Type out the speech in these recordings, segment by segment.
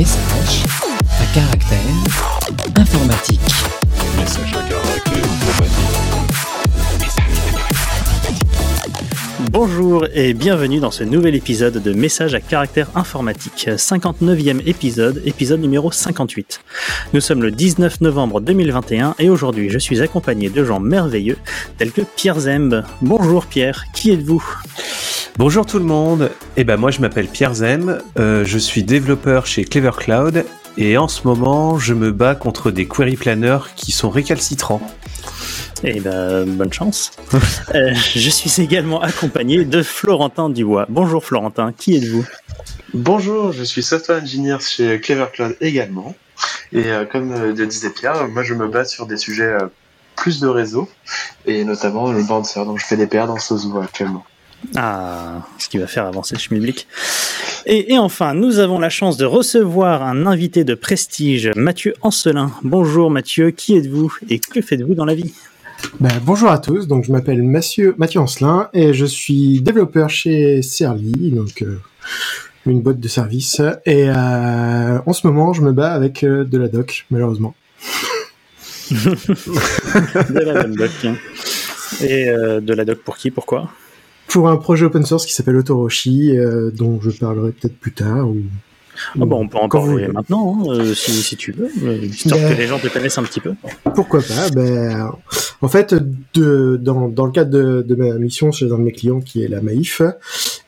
Message à caractère informatique. Message à caractère Bonjour et bienvenue dans ce nouvel épisode de Message à caractère informatique, 59e épisode, épisode numéro 58. Nous sommes le 19 novembre 2021 et aujourd'hui je suis accompagné de gens merveilleux tels que Pierre Zemb. Bonjour Pierre, qui êtes-vous? Bonjour tout le monde, eh ben moi je m'appelle Pierre Zem, euh, je suis développeur chez Clever Cloud et en ce moment je me bats contre des query planners qui sont récalcitrants. Eh ben bonne chance. Euh, je suis également accompagné de Florentin Dubois. Bonjour Florentin, qui êtes-vous? Bonjour, je suis software engineer chez Clever Cloud également. Et euh, comme le disait Pierre, moi je me base sur des sujets euh, plus de réseau et notamment le bouncer. Donc je fais des PR dans Sozu actuellement. Ah, ce qui va faire avancer le schmilblick. Et, et enfin, nous avons la chance de recevoir un invité de prestige, Mathieu Ancelin. Bonjour Mathieu, qui êtes-vous et que faites-vous dans la vie? Ben, bonjour à tous, donc je m'appelle Mathieu, Mathieu Ancelin et je suis développeur chez Serly, donc euh, une boîte de service. Et euh, en ce moment, je me bats avec euh, de la doc, malheureusement. De la doc. hein. Et de la doc pour qui? Pourquoi? Pour un projet open source qui s'appelle Otoroshi, euh, dont je parlerai peut-être plus tard. Ou... Ah bon, on peut en vous parler voulez. maintenant, hein, euh, si, si tu veux, euh, histoire Ben- que les gens te connaissent un petit peu. Pourquoi pas ben, En fait, de, dans, dans le cadre de, de ma mission chez un de mes clients qui est la Maïf,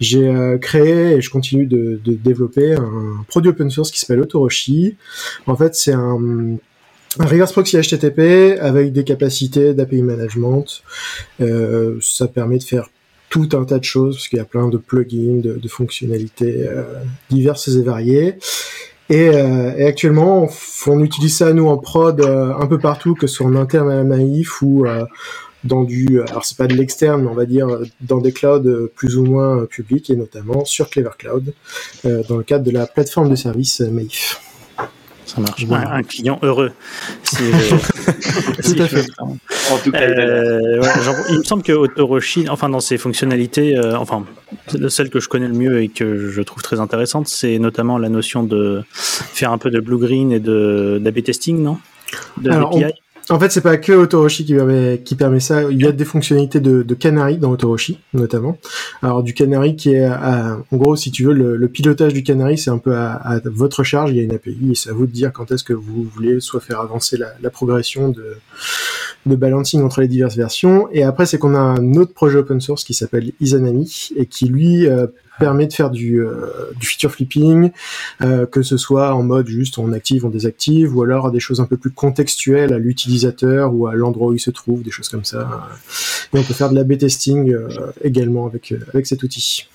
j'ai euh, créé et je continue de, de développer un produit open source qui s'appelle Otoroshi. En fait, c'est un, un reverse proxy HTTP avec des capacités d'API management. Euh, ça permet de faire tout un tas de choses parce qu'il y a plein de plugins, de, de fonctionnalités euh, diverses et variées. Et, euh, et actuellement, on, on utilise ça nous en prod euh, un peu partout, que ce soit en interne à la Maïf ou euh, dans du, alors c'est pas de l'externe, mais on va dire euh, dans des clouds euh, plus ou moins euh, publics et notamment sur Clever Cloud, euh, dans le cadre de la plateforme de service euh, Maïf. Ça marche. Voilà. Un, un client heureux. Si je- si Tout à fait. En tout cas, Euh, ouais, genre, il me semble que Otoroshi, enfin dans ses fonctionnalités, euh, enfin celle que je connais le mieux et que je trouve très intéressante, c'est notamment la notion de faire un peu de blue green et de d'AB testing, non? De Alors, API. En fait, c'est pas que Otoroshi qui permet, qui permet ça. Il y a des fonctionnalités de, de Canary dans Otoroshi, notamment. Alors, du Canary qui est, à- en gros, si tu veux, le, pilotage du Canary, c'est un peu à, votre charge. Il y a une API et c'est à vous de dire quand est-ce que vous voulez soit faire avancer la, la progression de, de balancing entre les diverses versions. Et après, c'est qu'on a un autre projet open source qui s'appelle Izanami et qui, lui, euh, permet de faire du, euh, feature flipping, euh, que ce soit en mode juste on active, on désactive, ou alors des choses un peu plus contextuelles à l'utilisateur ou à l'endroit où il se trouve, des choses comme ça. Et on peut faire de l'A/B testing euh, également avec euh, avec cet outil.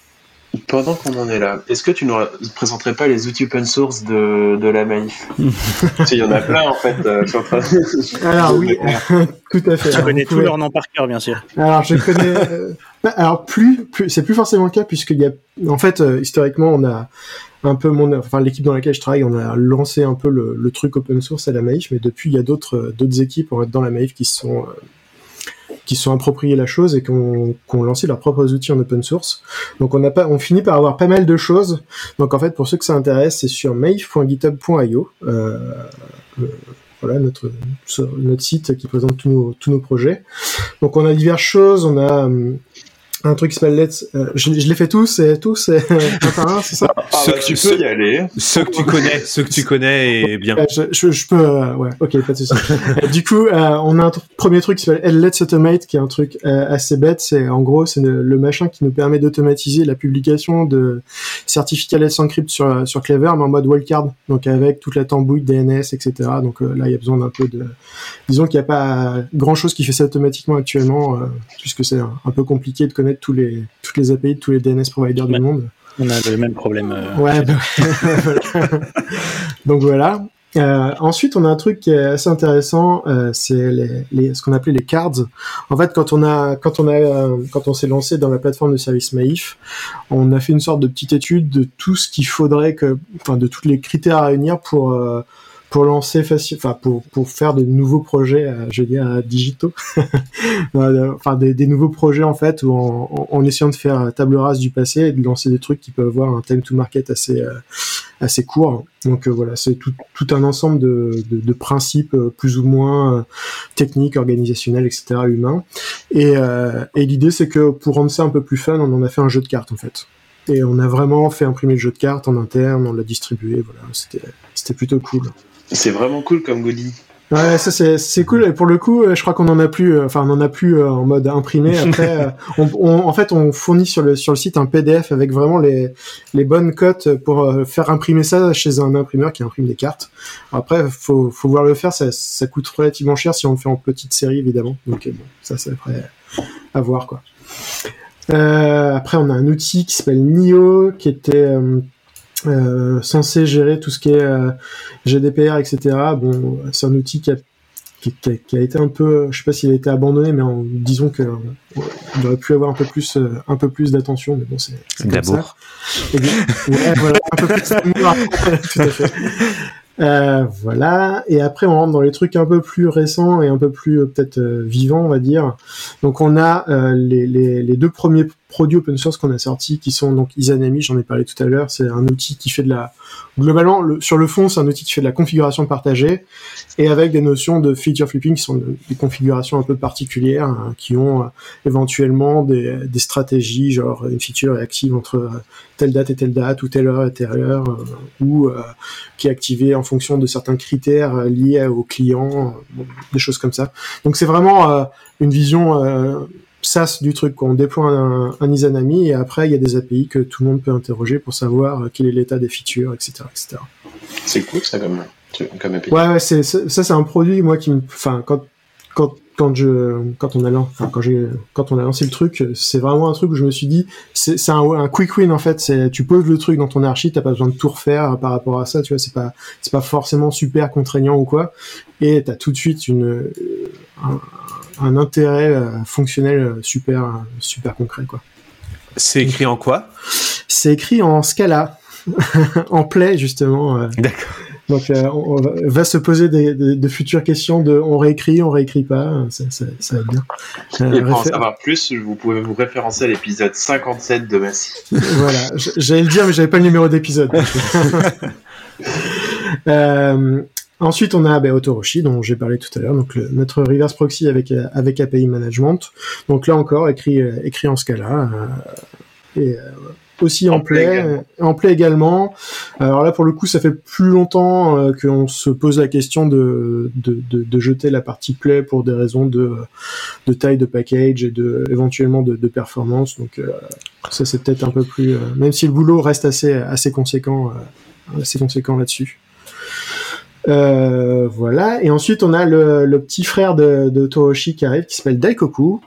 Pendant qu'on en est là, est-ce que tu nous présenterais pas les outils open source de, de la Maïf Parce qu'il y en a plein en fait. euh, je suis en train de- Alors oui, tout à fait. Tu Alors, connais tous pouvez- leurs noms par cœur, bien sûr. Alors je connais. euh, bah, alors plus, plus c'est plus forcément le cas puisqu'il y a, en fait, euh, historiquement, on a un peu mon, enfin l'équipe dans laquelle je travaille, on a lancé un peu le, le truc open source à la Maïf, mais depuis il y a d'autres euh, d'autres équipes dans la Maïf qui se sont euh, qui sont appropriés la chose et qui ont, lancé leurs propres outils en open source. Donc on a pas, on finit par avoir pas mal de choses. Donc en fait pour ceux que ça intéresse, c'est sur maif.github.io. Euh, le- voilà notre notre site qui présente tous nos tous nos projets. Donc on a diverses choses, on a hum, un truc qui s'appelle Let's. euh, je, je les fais tous et tous et, un par un, c'est ça? Ah, Ceux bah, que tu peux ceux- y aller. Ceux que tu connais, ceux que tu connais et bien. Euh, je, je, je peux, euh, ouais, ok, pas de souci. Euh, du coup, euh, on a un premier truc qui s'appelle Let's Automate, qui est un truc euh, assez bête. C'est en gros, c'est le, le machin qui nous permet d'automatiser la publication de certificats Let's Encrypt sur sur Clever, mais en mode wildcard, donc avec toute la tambouille DNS, etc. Donc euh, là, il y a besoin d'un peu de, disons qu'il n'y a pas grand chose qui fait ça automatiquement actuellement, euh, puisque c'est un, un peu compliqué de connaître tous les toutes les API de tous les DNS providers Ouais. du monde. On a le même problème. euh, Ouais, bah. Donc voilà. Euh, ensuite, on a un truc qui est assez intéressant, euh, c'est les, les, ce qu'on appelait les cards. En fait, quand on a, quand on a, quand on s'est lancé dans la plateforme de service Maïf, on a fait une sorte de petite étude de tout ce qu'il faudrait que, enfin, de tous les critères à réunir pour pour lancer facile, enfin pour pour faire de nouveaux projets, euh, je veux dire digitaux, enfin des, des, nouveaux projets en fait, ou en, en, essayant de faire table rase du passé et de lancer des trucs qui peuvent avoir un time to market assez euh, assez court. Donc euh, voilà, c'est tout, tout un ensemble de, de, de principes plus ou moins techniques, organisationnels, etc., humains. Et, et l'idée c'est que pour rendre ça un peu plus fun, on en a fait un jeu de cartes en fait. Et on a vraiment fait imprimer le jeu de cartes en interne, on l'a distribué, voilà, c'était c'était plutôt cool. C'est vraiment cool comme goodie. Ouais, ça c'est c'est cool. Et pour le coup, je crois qu'on en a plus. Euh, enfin, on en a plus euh, en mode imprimé. Après, euh, on, on, en fait, on fournit sur le sur le site un PDF avec vraiment les les bonnes cotes pour faire imprimer ça chez un imprimeur qui imprime des cartes. Après, faut faut voir le faire. Ça ça coûte relativement cher si on le fait en petite série, évidemment. Donc bon, ça c'est après à voir quoi. Euh, après, on a un outil qui s'appelle Nio, qui était euh, censé gérer tout ce qui est euh, GDPR, etc. Bon, c'est un outil qui a, qui, qui a, été un peu, je sais pas s'il a été abandonné, mais en, disons que on aurait pu avoir un peu plus, euh, un peu plus d'attention, mais bon, c'est d'abord. Ouais, voilà, un peu plus d'amour. tout à fait. Euh, voilà. Et après, on rentre dans les trucs un peu plus récents et un peu plus peut-être euh, vivants, on va dire. Donc, on a euh, les, les, les, deux premiers produits open source qu'on a sortis, qui sont donc Izanami, j'en ai parlé tout à l'heure. C'est un outil qui fait de la globalement, le, sur le fond, c'est un outil qui fait de la configuration partagée et avec des notions de feature flipping qui sont des configurations un peu particulières, hein, qui ont euh, éventuellement des, stratégies, genre une feature est active entre euh, telle date et telle date, ou telle heure et telle heure, euh, ou qui est activée en fonction de certains critères liés au client, des choses comme ça. Donc c'est vraiment une vision SaaS du truc. Quoi. On déploie un, un Izanami et après il y a des API que tout le monde peut interroger pour savoir euh, quel est l'état des features, etc., etc. C'est cool ça comme, comme API. Ouais, ouais c'est, ça c'est un produit moi qui me, enfin quand quand quand je quand on a enfin, quand j'ai quand on a lancé le truc c'est vraiment un truc où je me suis dit c'est c'est un, un, quick win en fait c'est tu poses le truc dans ton archi t'as pas besoin de tout refaire par rapport à ça tu vois c'est pas c'est pas forcément super contraignant ou quoi et t'as tout de suite une un, un intérêt euh, fonctionnel euh, super super concret quoi. C'est écrit en quoi? C'est écrit en Scala, en Play justement. Euh. D'accord. Donc on, va, se poser des, de futures questions de on réécrit, on réécrit pas, ça, ça, ça va être bien. Et pour en savoir plus, vous pouvez vous référencer à l'épisode 57 de Massy. voilà, j'allais le dire mais j'avais pas le numéro d'épisode. euh, Ensuite, on a bah, Autoroshi, dont j'ai parlé tout à l'heure, donc le, notre reverse proxy avec avec API management. Donc là encore, écrit euh, écrit en Scala euh, et euh, aussi en, play, en play également. Alors là, pour le coup, ça fait plus longtemps qu'on se pose la question de, de, de, de, jeter la partie play pour des raisons de, de taille de package et de éventuellement de, de performance. Donc ça, c'est peut-être un peu plus, même si le boulot reste assez assez conséquent, assez conséquent là-dessus. Euh, voilà. Et ensuite, on a le, le petit frère de, de, Toroshi qui arrive, qui s'appelle Daikoku.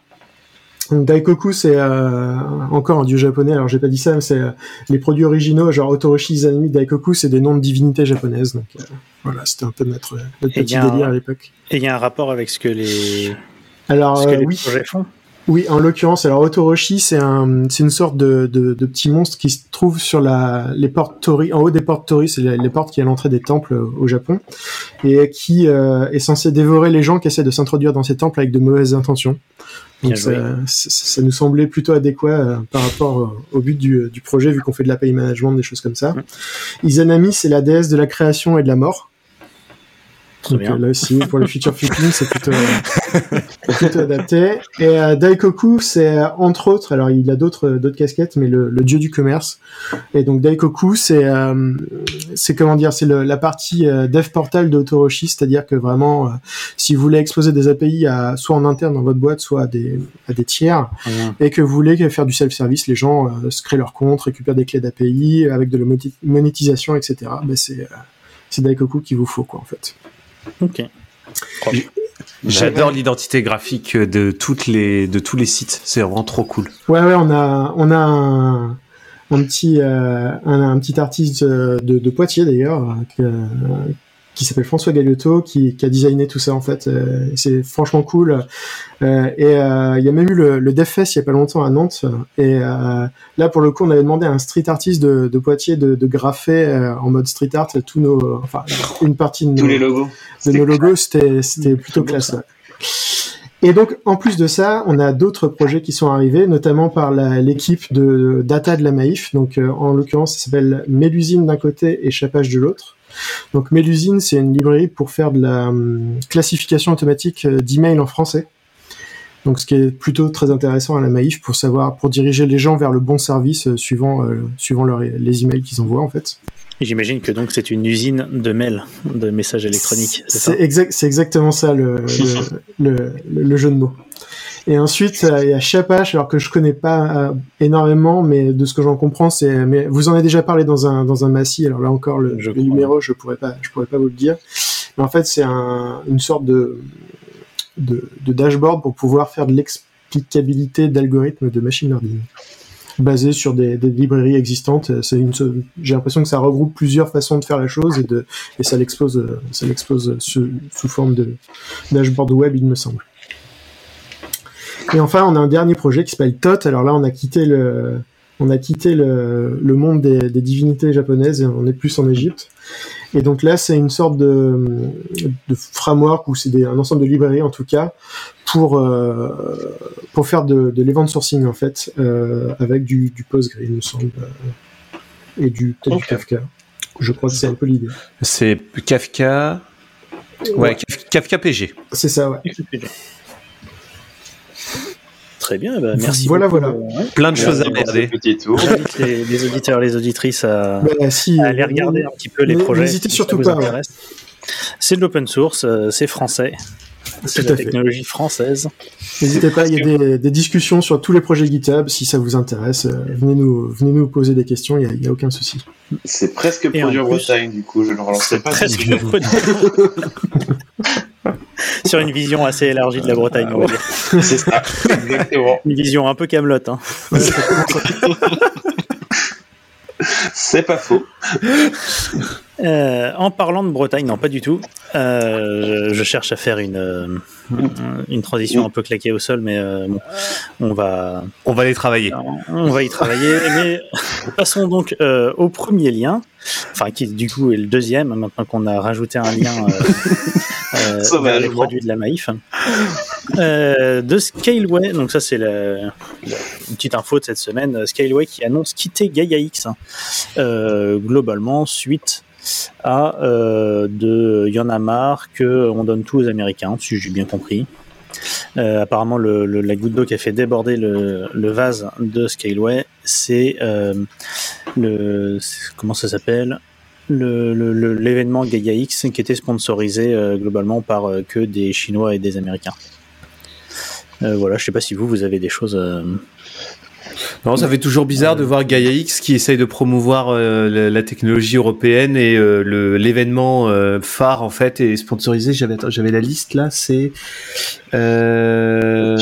Donc, Daikoku, c'est euh, encore un dieu japonais. Alors, j'ai pas dit ça, mais c'est euh, les produits originaux, genre Otoroshi, Izanami, Daikoku, c'est des noms de divinités japonaises. Donc, euh, voilà, c'était un peu notre, notre petit délire à l'époque. Et il y a un rapport avec ce que les, alors, ce que les oui. projets font oui, en l'occurrence, alors Otoroshi, c'est un, c'est une sorte de, de, de, petit monstre qui se trouve sur la, les portes Tori, en haut des portes Tori, c'est les, les, portes qui à l'entrée des temples au Japon, et qui euh, est censé dévorer les gens qui essaient de s'introduire dans ces temples avec de mauvaises intentions. Donc ça, ça, ça, nous semblait plutôt adéquat euh, par rapport euh, au but du, du projet, vu qu'on fait de la pay management, des choses comme ça. Izanami, c'est la déesse de la création et de la mort. Donc là aussi, pour les futurs flipping, c'est plutôt, plutôt adapté. Et euh, Daikoku, c'est euh, entre autres, alors il a d'autres d'autres casquettes, mais le, le, dieu du commerce. Et donc Daikoku, c'est euh, c'est comment dire, c'est la partie euh, dev portal d'Otoroshi, c'est-à-dire que vraiment, euh, si vous voulez exposer des API à soit en interne dans votre boîte, soit à des à des tiers, et que vous voulez faire du self-service, les gens euh, se créent leur compte, récupèrent des clés d'API avec de la monétisation, etc. Ben c'est c'est Daikoku qu'il vous faut quoi en fait. Ok. J'adore l'identité graphique de toutes les de tous les sites. C'est vraiment trop cool. Ouais ouais, on a on a un, un petit euh, un, un, petit artiste de, de Poitiers d'ailleurs euh, qui s'appelle François Galiotto qui, qui, a designé tout ça en fait. Euh, c'est franchement cool. Euh, et euh, il y a même eu le, le DevFest il y a pas longtemps à Nantes. Et là pour le coup on avait demandé à un street artist de, de Poitiers de, de graffer en mode street art tous nos, enfin une partie de nos, tous les logos. De nos logos, c'était c'était plutôt classe. Et donc, en plus de ça, on a d'autres projets qui sont arrivés, notamment par l'équipe de data de la Maïf. Donc, en l'occurrence, ça s'appelle Mélusine d'un côté et Chapage de l'autre. Donc Melusine, c'est une librairie pour faire de la hum, classification automatique euh, d'emails en français. Donc ce qui est plutôt très intéressant à la Maïf pour savoir, pour diriger les gens vers le bon service euh, suivant, euh, suivant les emails qu'ils envoient en fait. J'imagine que donc c'est une usine de mails, de messages électroniques. C'est exact, exactement ça le, le, le, jeu de mots. Et ensuite, il y a Chapache, alors que je connais pas euh, énormément, mais de ce que j'en comprends, c'est, mais vous en avez déjà parlé dans un dans un massif. Alors là encore, le, numéro, je pourrais pas, je pourrais pas vous le dire. Mais en fait, c'est un, une sorte de, de, de dashboard pour pouvoir faire de l'explicabilité d'algorithmes de machine learning basé sur des, des librairies existantes. C'est une, j'ai l'impression que ça regroupe plusieurs façons de faire la chose et de, et ça l'expose, ça l'expose sous, sous forme de dashboard web, il me semble. Et enfin, on a un dernier projet qui s'appelle TOT. Alors là, on a quitté le, on a quitté le, le monde des, des, divinités japonaises et on est plus en Égypte. Et donc là, c'est une sorte de, de framework ou c'est un ensemble de librairies en tout cas pour euh, pour faire de, de l'event sourcing en fait euh, avec du, du Postgre, il me semble, euh, et du peut-être du Kafka. Je crois que c'est un peu l'idée. C'est Kafka. Ouais, Kafka PG. C'est ça, ouais. Très bien, bah, merci. Voilà, voilà. Plein de choses à regarder. Les, les, auditeurs, les auditrices à, bah, si, à aller regarder un petit peu les projets. N'hésitez surtout pas. C'est de l'open source, euh, c'est français. C'est la technologie française. N'hésitez pas, il y a des, des, discussions sur tous les projets GitHub. Si ça vous intéresse, euh, venez nous, venez nous poser des questions, il n'y a, a, aucun souci. C'est presque produit en Bretagne, du coup, je ne relancerai pas. Presque Sur une vision assez élargie de la Bretagne, on va dire. C'est ça, exactement. Une vision un peu camelote. Hein. C'est pas faux. Euh, en parlant de Bretagne, non, pas du tout. Euh, je cherche à faire une, euh, une transition un peu claquée au sol, mais euh, bon, on va. On va les travailler. On va y travailler. mais passons donc euh, au premier lien, enfin qui du coup est le deuxième, maintenant qu'on a rajouté un lien euh, les produits de la Maïf. de Scaleway, donc ça c'est une petite info de cette semaine. Scaleway qui annonce quitter Gaia X hein. globalement suite à euh, de y en a marre que on donne tout aux Américains, si j'ai bien compris. Euh, apparemment, le, le, la goutte d'eau qui a fait déborder le, le vase de Scaleway, c'est euh, le comment ça s'appelle? L'événement Gaia X qui était sponsorisé euh, globalement par euh, que des Chinois et des Américains. Euh, voilà, je sais pas si vous vous avez des choses non, ça fait toujours bizarre de voir Gaia X qui essaye de promouvoir euh, la, la, technologie européenne et euh, l'événement euh, phare en fait est sponsorisé. J'avais j'avais la liste là, c'est euh,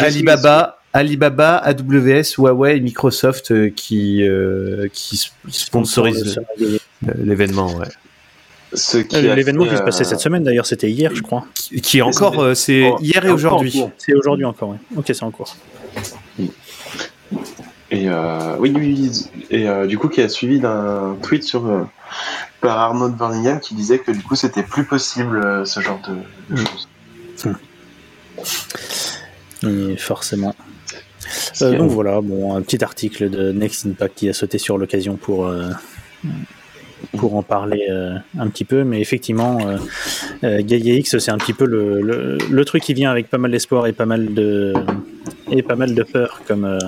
Alibaba. Alibaba, AWS, Huawei et Microsoft euh, qui, qui sponsorisent l'événement. Ouais. L'événement qui se passait cette semaine d'ailleurs, c'était hier, je crois. Qui, qui est encore, c'est oh, hier et aujourd'hui. C'est aujourd'hui encore, oui. Ok, c'est en cours. Et euh, oui, oui, et euh, du coup, qui a suivi d'un tweet sur euh, par Arnaud de Birmingham qui disait que du coup, c'était plus possible euh, ce genre de, de choses. Mmh. forcément. Euh, donc voilà, bon, un petit article de Next Impact qui a sauté sur l'occasion pour pour en parler euh, un petit peu, mais effectivement, euh, euh, Gaia X, c'est un petit peu le, le, le, truc qui vient avec pas mal d'espoir et pas mal de et pas mal de peur, comme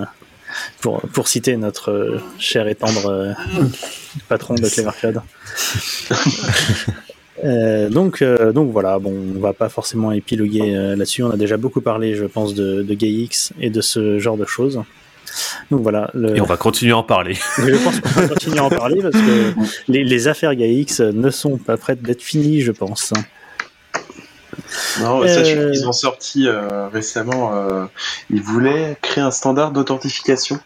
pour, pour citer notre cher et tendre patron de Clever Cloud. Euh, donc, euh, donc voilà, bon, on va pas forcément épiloguer euh, là-dessus. On a déjà beaucoup parlé, je pense, de, de GaiX et de ce genre de choses. Donc voilà. Le... Et on va continuer à en parler. Je pense qu'on va continuer à en parler parce que les, les affaires GaiX ne sont pas prêtes d'être finies, je pense. Non, euh... qu'ils ont sorti euh, récemment, euh, ils voulaient créer un standard d'authentification.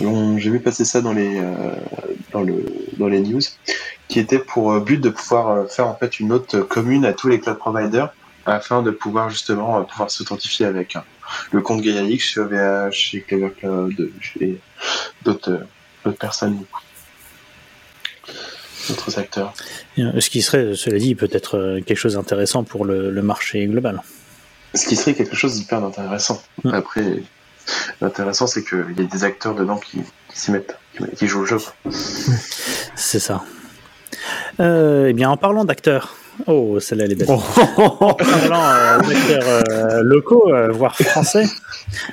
J'ai vu passer ça dans les, euh, dans, le, dans les news, qui était pour euh, but de pouvoir euh, faire en fait une autre commune à tous les cloud providers afin de pouvoir justement euh, pouvoir s'authentifier avec hein, le compte GaiaX chez OVH, chez Clever Cloud, chez d'autres euh, d'autres personnes, d'autres acteurs. Ce qui serait, cela dit, peut-être euh, quelque chose d'intéressant pour le, le marché global. Ce qui serait quelque chose d'hyper intéressant. Mm. Après, l'intéressant c'est qu'il y a des acteurs dedans qui, qui s'y mettent, qui, qui jouent le jeu. C'est ça. Euh, eh bien, en parlant d'acteurs. Oh, celle-là, elle est belle. Oh. En parlant euh, d'acteurs euh, locaux, euh, voire français.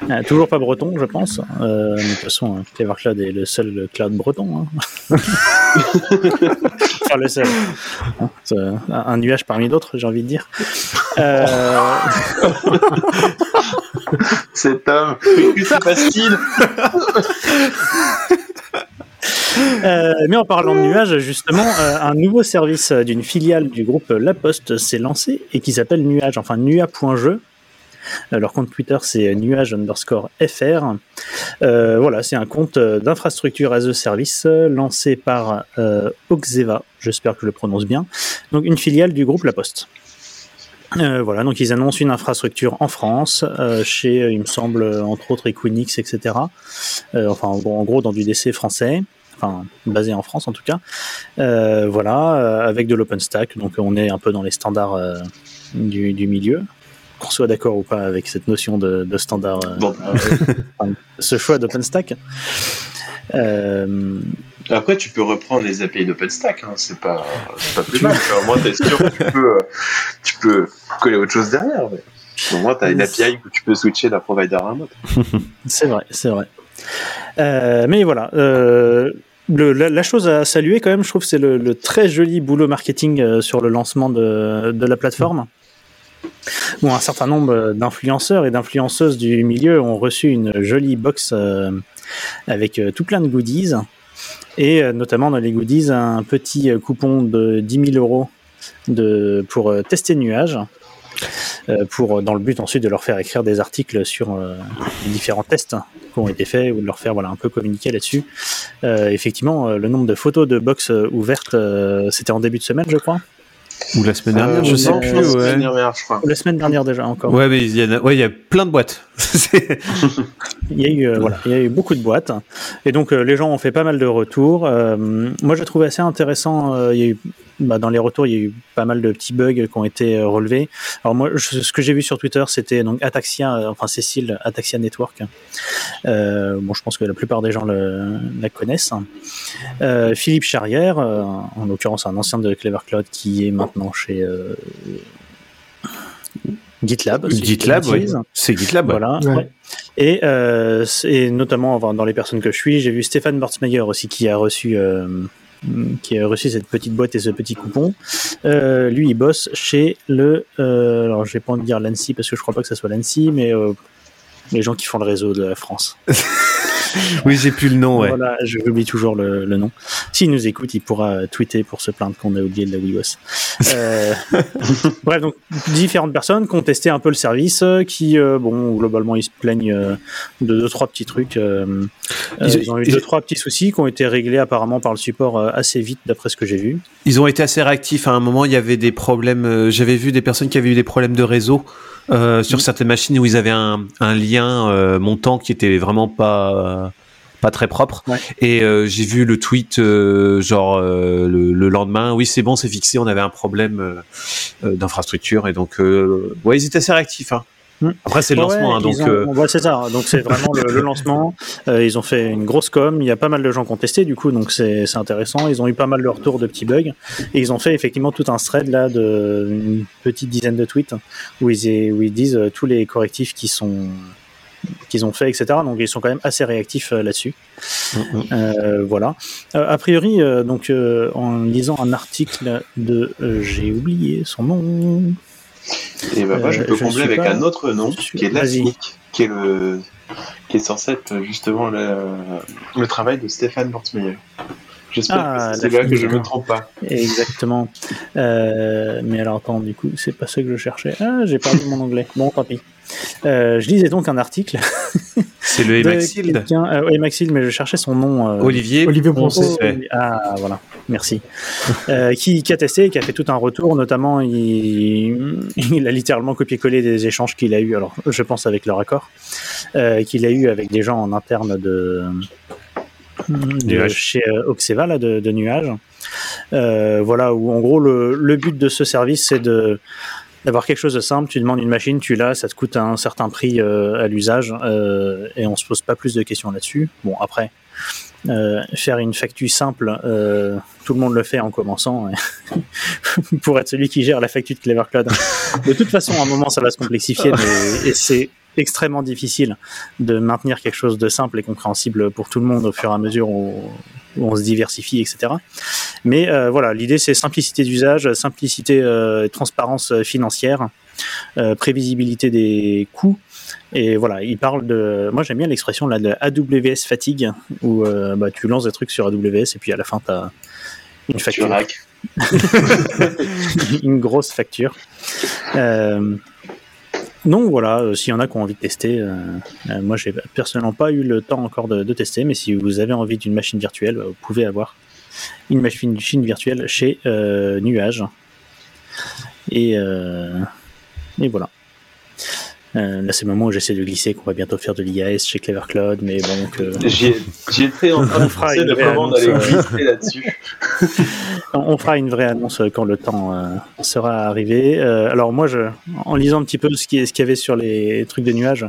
Euh, toujours pas breton, je pense. Euh, de toute façon, euh, Clever Cloud est le seul cloud breton. hein. enfin, le seul. Hein, un, nuage parmi d'autres, j'ai envie de dire. Euh, Cet homme, que se passe-t-il Euh, mais en parlant de nuages, justement, euh, un nouveau service euh, d'une filiale du groupe La Poste s'est lancé et qui s'appelle Nuage, enfin nua.jeu. Euh, Leur compte Twitter, c'est nuage underscore fr. Euh, voilà, c'est un compte euh, d'infrastructure as a service euh, lancé par euh, Oxeva, j'espère que je le prononce bien, donc une filiale du groupe La Poste. Euh, voilà, donc ils annoncent une infrastructure en France, euh, chez, euh, il me semble, euh, entre autres Equinix, etc. Euh, enfin, en en gros, dans du DC français enfin basé en France en tout cas. Euh, voilà, euh, avec de l'OpenStack, donc on est un peu dans les standards euh, du, du milieu. Qu'on soit d'accord ou pas avec cette notion de, de standard, Bon, enfin, ce choix d'OpenStack. Après, tu peux reprendre les API d'OpenStack, hein, c'est pas, c'est pas plus mal. tu. Au moins, t'es sûr que tu peux, tu peux coller autre chose derrière. Mais... Au moins, t'as une API où tu peux switcher d'un provider à un autre. C'est vrai, c'est vrai. Euh, mais voilà. euh, la, chose à saluer quand même, je trouve, c'est le, très joli boulot marketing euh, sur le lancement de, la plateforme. Où un certain nombre d'influenceurs et d'influenceuses du milieu ont reçu une jolie box euh, avec euh, tout plein de goodies. Et notamment dans les goodies, un petit coupon de 10 000 euros de, pour tester Nuage. Euh, pour, dans le but ensuite de leur faire écrire des articles sur euh, les différents tests qui ont été faits ou de leur faire voilà, un peu communiquer là-dessus. Euh, effectivement, euh, le nombre de photos de box euh, ouvertes, euh, c'était en début de semaine, je crois. Ou la semaine dernière, Euh, je sais non, plus. la semaine Ouais. dernière, je crois. Ou la semaine dernière déjà encore. Ouais, mais il y, a, ouais, il y a plein de boîtes. Il y a eu, euh, voilà, il y a eu beaucoup de boîtes. Et donc, euh, les gens ont fait pas mal de retours. Euh, moi, j'ai trouvé assez intéressant. euh, il y a eu, bah, dans les retours, il y a eu pas mal de petits bugs qui ont été euh, relevés. Alors, moi, je- ce que j'ai vu sur Twitter, c'était donc Ataxia, euh, enfin Cécile, Ataxia Network. Euh, bon, je pense que la plupart des gens le, la connaissent. Euh, Philippe Charrière, euh, en l'occurrence, un ancien de Clever Cloud qui est maintenant chez euh, GitLab. GitLab, oui. C'est GitLab. Voilà. Ouais. ouais. Et, euh, et notamment enfin, dans les personnes que je suis, j'ai vu Stéphane Bortsmeyer aussi qui a reçu euh, qui a reçu cette petite boîte et ce petit coupon. Euh, lui, il bosse chez le. euh, alors, je vais pas en dire l'ANSI parce que je crois pas que ça soit l'ANSI, mais euh, les gens qui font le réseau de la France. Oui, j'ai plus le nom, ouais. Voilà, je oublie toujours le, le nom. S'il nous écoute, il pourra tweeter pour se plaindre qu'on a oublié de la WeWos. Euh, bref, donc différentes personnes qui ont testé un peu le service, euh, qui, euh, bon, globalement, ils se plaignent euh, de deux trois petits trucs. Ils- ils, ont eu ils- deux trois petits soucis qui ont été réglés apparemment par le support assez vite, d'après ce que j'ai vu. Ils ont été assez réactifs. À un moment, il y avait des problèmes. J'avais vu des personnes qui avaient eu des problèmes de réseau euh, sur certaines machines où ils avaient un, un lien euh, montant qui était vraiment pas pas très propre. Ouais. Et euh, j'ai vu le tweet euh, genre euh, le, le lendemain. Oui, c'est bon, c'est fixé. On avait un problème d'infrastructure et donc ouais, ils étaient assez réactifs. Hein. Mhm. Après, c'est le Ouais, lancement, hein, donc ont- euh, ouais, c'est ça. Donc c'est vraiment le, le lancement. Euh, ils ont fait une grosse com. Il y a pas mal de gens qui ont testé du coup, donc c'est c'est intéressant. Ils ont eu pas mal de retours de petits bugs et ils ont fait effectivement tout un thread là de une petite dizaine de tweets où ils où ils disent euh, tous les correctifs qui sont qu'ils ont fait, etc. Donc ils sont quand même assez réactifs euh, là-dessus. Euh, voilà. Euh, a priori, euh, donc euh, en lisant un article de, euh, j'ai oublié son nom. Et bah, moi, je Euh, peux je combler avec pas un autre nom, qui est Vas-y. Lasnik, qui est le, qui est censé être justement le, le travail de Stéphane Bortmeyer. J'espère Ah, que c'est là que je me d'accord. trompe pas. Exactement. Euh, mais alors attends, du coup, c'est pas ça que je cherchais. Ah, j'ai perdu mon anglais. Bon, tant pis. Euh, je lisais donc un article C'est le de Emaxild. quelqu'un, euh, Maxilde, mais je cherchais son nom. euh, Olivier. Olivier Oh. Ouais. Ah voilà, merci. Euh, qui, qui a testé, qui a fait tout un retour, notamment il, il a littéralement copié-collé des échanges qu'il a eu, alors je pense avec leur accord, euh, qu'il a eu avec des gens en interne de, chez euh, Oxeva là, de, de Nuage. Euh, voilà, où en gros le, le but de ce service c'est de d'avoir quelque chose de simple, tu demandes une machine, tu l'as, ça te coûte un certain prix euh, à l'usage euh, et on se pose pas plus de questions là-dessus. Bon après, euh, faire une facture simple, euh, tout le monde le fait en commençant et pour être celui qui gère la facture de Clever Cloud. De toute façon, à un moment, ça va se complexifier mais, et c'est extrêmement difficile de maintenir quelque chose de simple et compréhensible pour tout le monde au fur et à mesure où, où on se diversifie, etc. Mais euh, voilà, l'idée c'est simplicité d'usage, simplicité euh, et transparence euh, financière, euh, prévisibilité des coûts. Et voilà, il parle de. Moi j'aime bien l'expression là de AWS fatigue, où euh, bah, tu lances des trucs sur AWS et puis à la fin tu as une Tu facture, une grosse facture. Euh, donc voilà, euh, s'il y en a qui ont envie de tester, euh, euh, moi j'ai personnellement pas eu le temps encore de, tester, mais si vous avez envie d'une machine virtuelle, euh, vous pouvez avoir une machine, machine virtuelle chez Nuage. Et, et voilà. Euh, là c'est le moment où j'essaie de glisser qu'on va bientôt faire de l'IAS chez Clever Cloud, mais bon que J'y j'y étais en train On de fera penser une de annonce, allait euh, glisser là-dessus. On fera une vraie annonce quand le temps euh, sera arrivé. Euh, alors moi, je, en lisant un petit peu ce qui- ce qu'il y avait sur les trucs de nuages,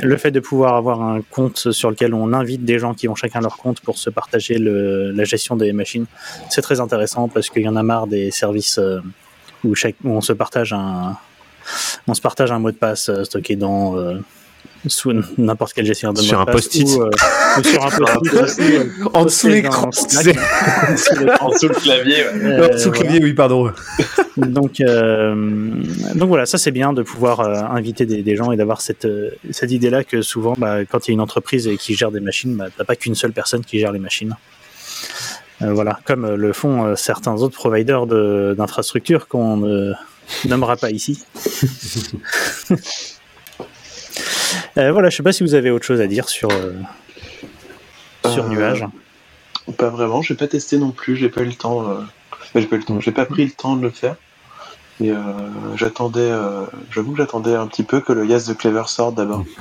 le fait de pouvoir avoir un compte sur lequel on invite des gens qui ont chacun leur compte pour se partager le- la gestion des machines, c'est très intéressant parce qu'il y en a marre des services euh, où, chaque, où on se partage un on se partage un mot de passe euh, stocké dans euh, sous n'importe quel gestionnaire de Sur mot de un passe post-it. ou, euh, ou sur un post-it euh, En dessous l'écran. En dessous le clavier, ouais. Euh, Non, Sous le voilà. clavier, oui, pardon. Donc, euh, donc voilà, ça c'est bien de pouvoir euh, inviter des, des gens et d'avoir cette, euh, cette idée-là que souvent, bah, quand il y a une entreprise et qui gère des machines, bah, t'as pas qu'une seule personne qui gère les machines. Euh, voilà, comme le font euh, certains autres providers de- d'infrastructures qu'on nommera pas ici. Euh, voilà, je sais pas si vous avez autre chose à dire sur, euh, sur Euh, Nuage. Pas vraiment, j'ai pas testé non plus, j'ai pas eu le temps. enfin, j'ai pas eu le temps, j'ai pas pris le temps de le faire. Et euh, j'attendais, euh, j'avoue que j'attendais un petit peu que le Yas de Clever sorte d'abord.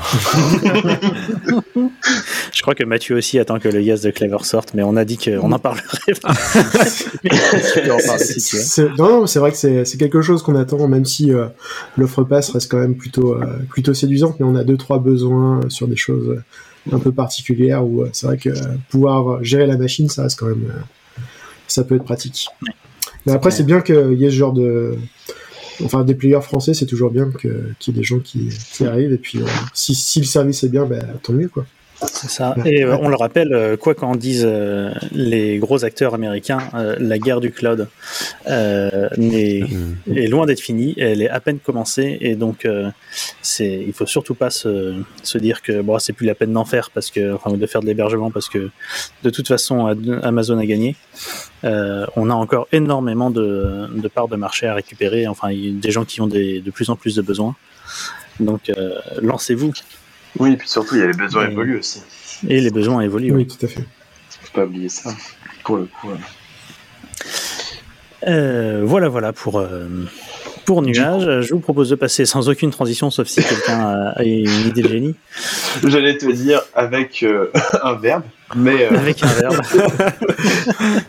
Je crois que Mathieu aussi attend que le Yas de Clever sorte, mais on a dit qu'on en parlerait pas. Non, non, c'est vrai que c'est c'est quelque chose qu'on attend, même si euh, l'offre passe reste quand même plutôt euh, plutôt séduisante, mais on a deux trois besoins sur des choses un peu particulières où euh, c'est vrai que euh, pouvoir gérer la machine, ça reste quand même, euh, ça peut être pratique. Mais après, c'est bien qu'il y ait ce genre de, enfin, des players français, c'est toujours bien que- qu'il y ait des gens qui, qui arrivent et puis euh, si, si le service est bien, bah, tant mieux quoi. C'est ça. Et euh, on le rappelle, euh, quoi qu'en disent euh, les gros acteurs américains, la guerre du cloud euh, n'est- est loin d'être finie. Elle est à peine commencée, et donc euh, c'est, il faut surtout pas se, se dire que bon, c'est plus la peine d'en faire parce que, enfin, de faire de l'hébergement parce que de toute façon Amazon a gagné. Euh, on a encore énormément de, de parts de marché à récupérer. Enfin, il y a des gens qui ont des, de plus en plus de besoins. Donc, lancez-vous. Oui, et puis surtout, il y a les besoins Et- évoluent aussi. Et les besoins évoluent. ouais. Oui, tout à fait. Faut pas oublier ça. Pour le coup. euh. Euh, voilà, voilà pour, euh, pour Nuage. Je vous propose de passer sans aucune transition, sauf si quelqu'un a, a une idée de génie, J'allais te dire avec euh, un verbe, mais euh, avec un verbe.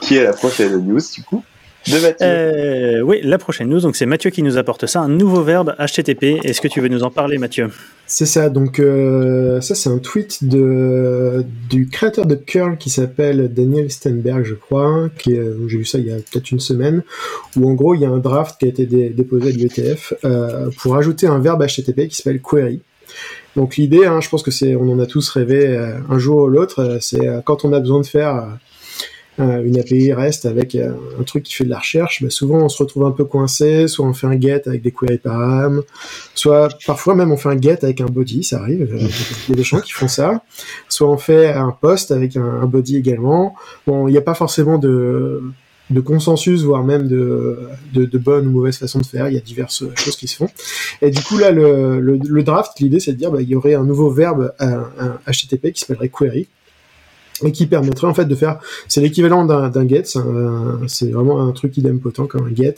qui est la prochaine news du coup de Mathieu. Euh, oui, la prochaine news, donc c'est Mathieu qui nous apporte ça, un nouveau verbe HTTP. Est-ce que tu veux nous en parler, Mathieu? C'est ça, donc euh, ça c'est un tweet de, du créateur de curl qui s'appelle Daniel Stenberg, je crois, qui j'ai vu ça il y a peut-être une semaine, où en gros il y a un draft qui a été dé- déposé à l'UETF euh, pour ajouter un verbe HTTP qui s'appelle query. Donc l'idée, hein, je pense que c'est, on en a tous rêvé euh, un jour ou l'autre, euh, c'est euh, quand on a besoin de faire une API REST avec euh, un truc qui fait de la recherche, bah, souvent on se retrouve un peu coincé, soit on fait un get avec des queries param, soit parfois même on fait un get avec un body, ça arrive, euh, il y a des gens qui font ça, soit on fait un post avec un, body également. Bon, il n'y a pas forcément de de consensus, voire même de, de, de bonne ou mauvaise façon de faire. Il y a diverses choses qui se font. Et du coup, là, le, le, le draft, l'idée, c'est de dire, bah, il y aurait un nouveau verbe, un, un HTTP qui s'appellerait query, et qui permettrait en fait de faire, c'est l'équivalent d'un get, c'est vraiment un truc idempotent comme un get,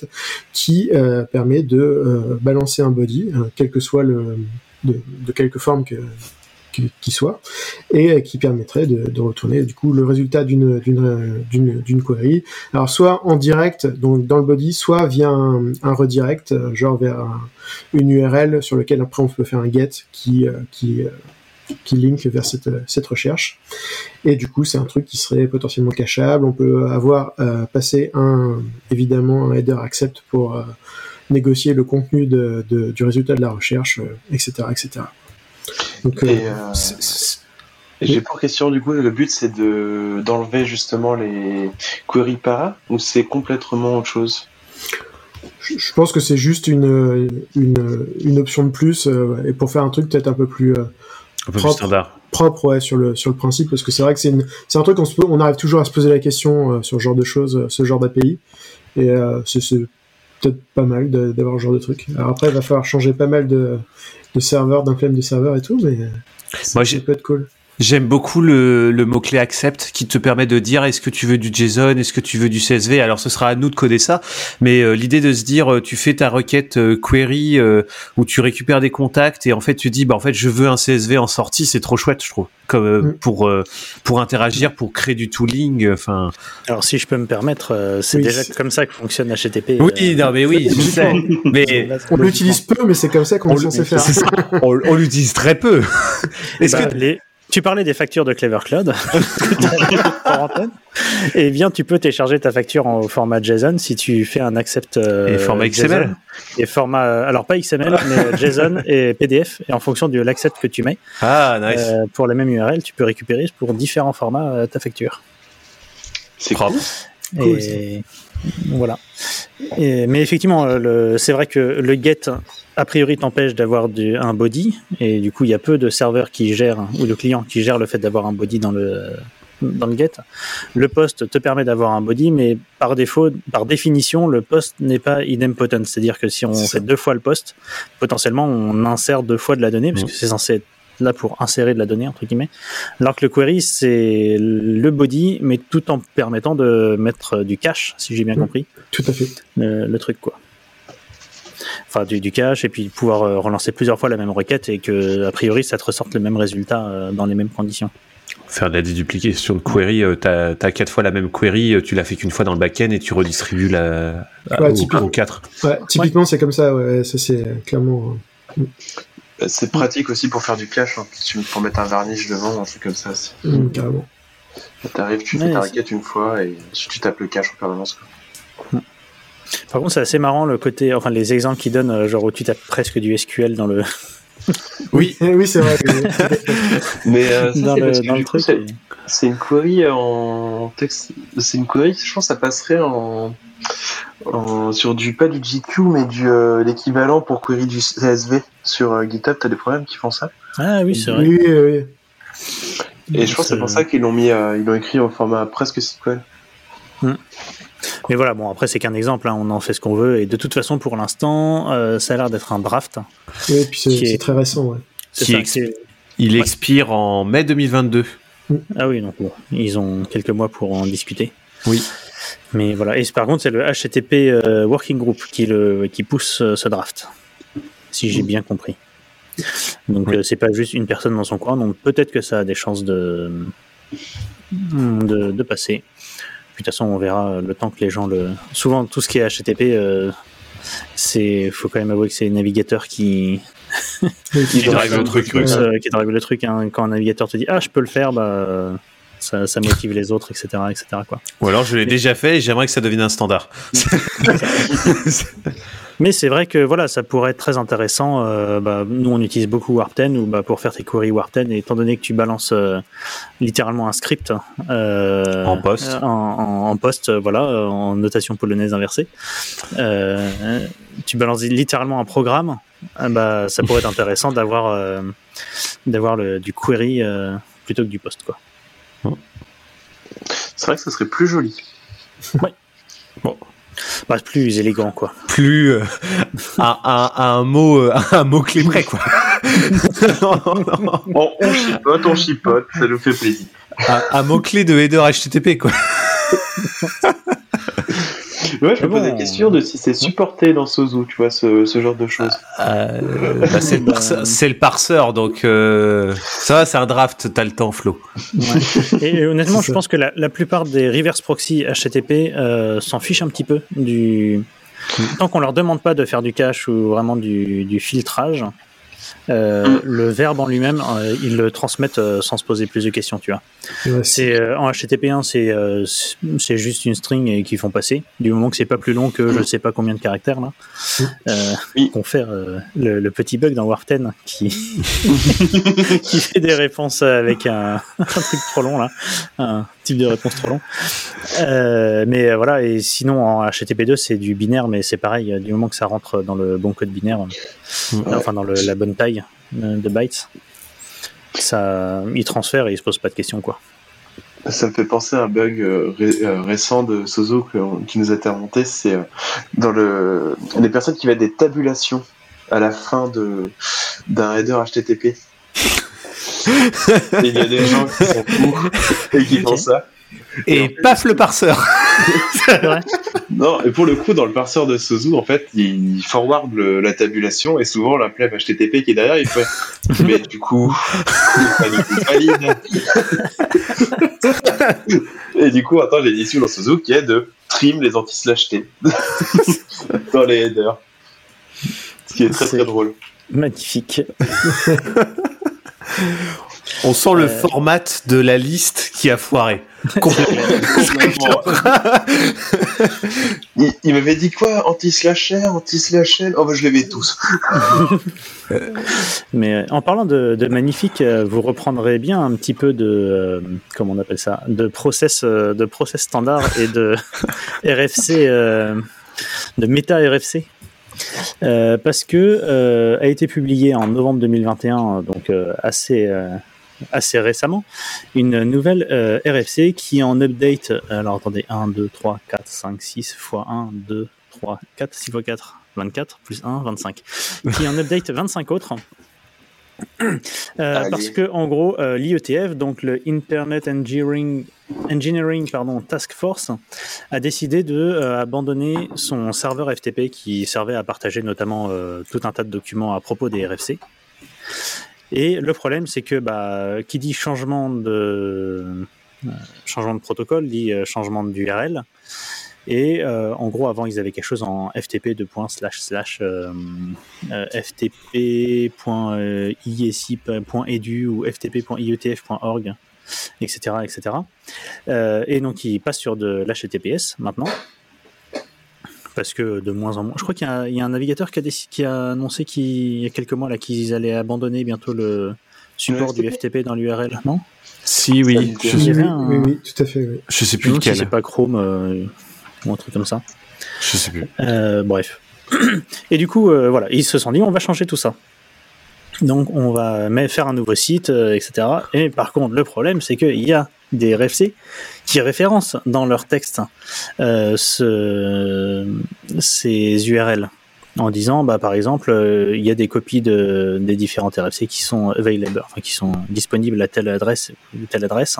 qui euh, permet de euh, balancer un body, euh, quel que soit le, de, quelque forme que qui soit, et qui permettrait de, retourner du coup le résultat d'une d'une d'une query. Alors soit en direct, donc dans le body, soit via un, redirect, genre vers un- une URL sur lequel après on peut faire un get qui qui qui link vers cette, cette recherche. Et du coup, c'est un truc qui serait potentiellement cacheable. On peut avoir euh, passé un, évidemment, un header accept pour euh, négocier le contenu de, de- du résultat de la recherche, euh, etc., etc. Donc, euh, Et, j'ai pour question, du coup, le but c'est de d'enlever justement les queries para ou c'est complètement autre chose? Je je pense que c'est juste une, une, une option de plus euh, et pour faire un truc peut-être un peu plus euh, un peu plus propre. standard. propre ouais, sur le sur le principe parce que c'est vrai que c'est une c'est un truc qu'on se on arrive toujours à se poser la question euh, sur ce genre de choses euh, ce genre d'API et euh, c'est c'est peut-être pas mal de- d'avoir ce genre de truc alors après il va falloir changer pas mal de de serveurs d'implément de serveurs et tout mais euh, Moi, ça j'ai- peut être cool J'aime beaucoup le, le mot-clé accept qui te permet de dire est-ce que tu veux du JSON, est-ce que tu veux du CSV. Alors ce sera à nous de coder ça, mais euh, l'idée de se dire euh, tu fais ta requête euh, query euh, où tu récupères des contacts et en fait tu dis bah en fait je veux un CSV en sortie, c'est trop chouette je trouve. Comme euh, Mm. pour euh, pour interagir, pour créer du tooling. Enfin. Alors, si je peux me permettre, euh, c'est Oui, déjà comme ça que fonctionne HTTP. Oui, non mais oui, je sais. Mais on l'utilise peu mais c'est comme ça qu'on on, est censé faire c'est ça. on, on l'utilise très peu. Est-ce Bah, que les- Tu parlais des factures de Clever Cloud. Eh bien, tu peux télécharger ta facture en format JSON si tu fais un accept. euh, Et format JSON. XML. Et format, alors pas XML, mais JSON et PDF. Et en fonction de l'accept que tu mets, ah nice. euh, pour la même URL, tu peux récupérer pour différents formats euh, ta facture. C'est Propre. Cool, et voilà. Et- mais effectivement, euh, c'est vrai que le get, a priori, t'empêche d'avoir un body, et du coup, il y a peu de serveurs qui gèrent, ou de clients qui gèrent le fait d'avoir un body dans le, dans le get. Le post te permet d'avoir un body, mais par défaut, par définition, le post n'est pas idempotent. C'est-à-dire que si on fait ça. deux fois le post, potentiellement, on insère deux fois de la donnée, parce Mhm. que c'est censé être là pour insérer de la donnée, entre guillemets. Alors que le query, c'est le body, mais tout en permettant de mettre du cache, si j'ai bien Mhm. compris, tout à fait le, le truc, quoi. Enfin, du, du cache, et puis pouvoir euh, relancer plusieurs fois la même requête, et que, a priori, ça te ressorte le même résultat euh, dans les mêmes conditions. Faire de la déduplication de query, euh, t'as as quatre fois la même query, tu l'as fait qu'une fois dans le back-end et tu redistribues la Ouais, au, typiquement. aux quatre. ouais, typiquement c'est comme ça ouais ça c'est clairement Bah, c'est pratique aussi pour faire du cache, hein. tu pour mettre un varnish devant, un truc comme ça. aussi. mm, carrément T'arrives, tu Ouais, fais ta requête une fois et ensuite tu tapes le cache en permanence. quoi. Par contre, c'est assez marrant le côté, enfin, les exemples qu'ils donnent, euh, genre où tu tapes presque du SQL dans le, oui oui c'est vrai que- Mais euh, ça, dans c'est le, parce que dans le du coup, truc. c'est- et- C'est une query en texte. C'est une query, je pense, que ça passerait en, en- sur du pas du GQ, mais du euh, l'équivalent pour query du CSV sur euh, GitHub. T'as des problèmes qui font ça? Ah oui, c'est vrai. oui, oui, oui. Et je pense que c'est pour ça qu'ils l'ont mis, euh, ils l'ont écrit au format presque SQL. Mais voilà, bon, après, c'est qu'un exemple, hein, on en fait ce qu'on veut, et de toute façon, pour l'instant, euh, ça a l'air d'être un draft. Oui, et puis c'est Qui est- très récent ouais C'est Qui ça, ex- c'est- Il Ouais. expire en mai 2022. Ah oui, donc bon, ils ont quelques mois pour en discuter. Oui. Mais voilà, et par contre, c'est le HTTP euh, Working Group qui, le, qui pousse euh, ce draft, si j'ai bien compris. Donc Oui. euh, c'est pas juste une personne dans son coin, donc peut-être que ça a des chances de, de, de passer. Puis de toute façon, on verra le temps que les gens le. Souvent, tout ce qui est HTTP, euh, c'est, faut quand même avouer que c'est les navigateurs qui, Qui drive le truc, ouais. poussent, euh, qui drive le truc. hein. Quand un navigateur te dit ah je peux le faire, bah euh, ça, ça motive les autres, etc., etc. Quoi. Ou alors je l'ai déjà fait et j'aimerais que ça devienne un standard. Mais c'est vrai que voilà, ça pourrait être très intéressant. euh, bah, nous, on utilise beaucoup Warp 10 ou bah, pour faire tes queries Warp 10, et étant donné que tu balances euh, littéralement un script euh, En poste. en, en- en poste, voilà, en notation polonaise inversée, tu balances littéralement un programme. ah bah, ça pourrait être intéressant d'avoir d'avoir du query plutôt que du post, quoi. C'est vrai que ça serait plus joli. Bah, c'est plus élégant, quoi. Plus euh, à, à- à un mot, euh, à un mot clé près, quoi. Non, non. On, on chipote, on chipote, ça nous fait plaisir. Un, un mot clé de header HTTP, quoi. Ouais, je me pose bon. la question de si c'est supporté dans Sozu, tu vois, ce, ce genre de choses. Euh, bah, c'est le, parseur- c'est le parseur, donc euh, ça va, c'est un draft, t'as le temps, Flo. Et honnêtement, je ça. pense que la, la plupart des reverse proxy HTTP euh, s'en fichent un petit peu du. Tant qu'on leur demande pas de faire du cache ou vraiment du, du filtrage, euh, Mm. le verbe en lui-même, euh, ils le transmettent euh, sans se poser plus de questions, tu vois. Ouais, c'est- euh, en HTTP1, c'est euh, c'est- juste une string et qu'ils font passer. Du moment que c'est pas plus long que je ne sais pas combien de caractères là, euh, Oui. confère euh, le, le petit bug dans Warp 10 qui qui fait des réponses avec un, un truc trop long là, un type de réponse trop long. Euh, mais voilà, et sinon en HTTP2 c'est du binaire, mais c'est pareil. Du moment que ça rentre dans le bon code binaire, enfin dans le- la bonne taille de bytes, ça, il transfère et il se pose pas de questions quoi. Ça me fait penser à un bug euh, ré- euh, récent de Sozo que- qui nous a été remonté. C'est euh, dans le les personnes qui mettent des tabulations à la fin de d'un header HTTP. il y a des gens qui sont fous et qui font ça. Et paf le parseur. C'est vrai Non, et pour le coup, dans le parseur de Sozu, en fait, il forward le- la tabulation et souvent la plèbe HTTP qui est derrière, il fait Mais du coup, il valide. et du coup, attends, j'ai une issue dans Sozu qui est de trim les anti-slash T dans les headers. Ce qui est très très drôle. Magnifique. On sent le Euh. format de la liste qui a foiré. Complètement. il il m'avait dit quoi Anti-slash R, anti-slash L Oh, bah, je les mets tous. Mais euh, en parlant de, de magnifique, euh, vous reprendrez bien un petit peu de euh, comment on appelle ça, de process, euh, de process standard et de RFC, euh, de méta RFC. Euh, parce que euh, a été publié en novembre 2021, donc euh, assez euh, assez récemment, une nouvelle euh, RFC qui en update. Alors attendez, 1, 2, 3, 4, 5, 6 x 1, 2, 3, 4, 6 x 4, 24 plus 1, 25 qui en update 25 autres. Euh, parce que en gros, euh, l'IETF, donc le Internet Engineering, Engineering pardon, Task Force, a décidé de euh, abandonner son serveur FTP qui servait à partager notamment tout un tas de documents à propos des RFC. Et le problème, c'est que bah, qui dit changement de euh, changement de protocole dit euh, changement d'URL. Et euh, en gros, avant, ils avaient quelque chose en FTP slash slash euh, ftp.isi.edu ou ftp.ietf.org, etc., etc. Et donc, ils passent sur de l'HTTPS maintenant. Parce que de moins en moins. Je crois qu'il y, a- il y a un navigateur qui a, déc- qui a annoncé qu'il y a quelques mois là qu'ils allaient abandonner bientôt le support Le du FTP dans l'URL. Non? Si, oui. Je Il sais, avait oui, un- oui, oui, tout à fait. Oui. je sais plus demande si lequel. c'est pas Chrome euh, ou un truc comme ça. Je sais plus. Euh, bref. Et du coup, euh, voilà, ils se sont dit, on va changer tout ça. Donc, on va faire un nouveau site, euh, etc. Et par contre, le problème, c'est qu'il y a des RFC qui référencent dans leur texte euh, ce- ces URL en disant, bah, par exemple, euh, il y a des copies de, des différentes RFC qui sont available, enfin, qui sont disponibles à telle adresse ou telle adresse,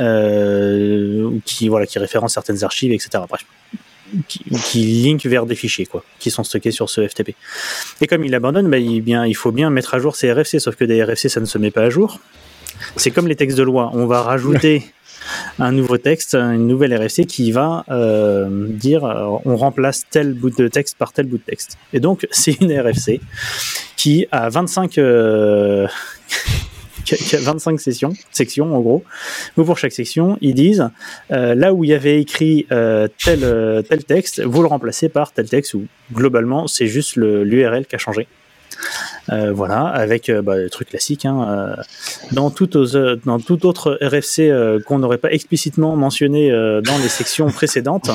euh, ou qui, voilà, qui référencent certaines archives, etc. qui, qui link vers des fichiers quoi, qui sont stockés sur ce FTP. Et comme il abandonne, bah, il, faut bien mettre à jour ces RFC, sauf que des RFC, ça ne se met pas à jour. C'est comme les textes de loi, on va rajouter un nouveau texte, une nouvelle RFC qui va euh, dire euh, on remplace tel bout de texte par tel bout de texte. Et donc c'est une RFC qui a 25 euh, a, qui a 25 sessions, sections en gros, où pour chaque section, ils disent euh, là où il y avait écrit euh, tel, euh, tel texte, vous le remplacez par tel texte, ou globalement, c'est juste l'URL qui a changé. Euh, voilà, avec euh, bah, le truc classique. Hein, euh, dans, tout aux- euh, dans tout autre RFC euh, qu'on n'aurait pas explicitement mentionné euh, dans les sections précédentes,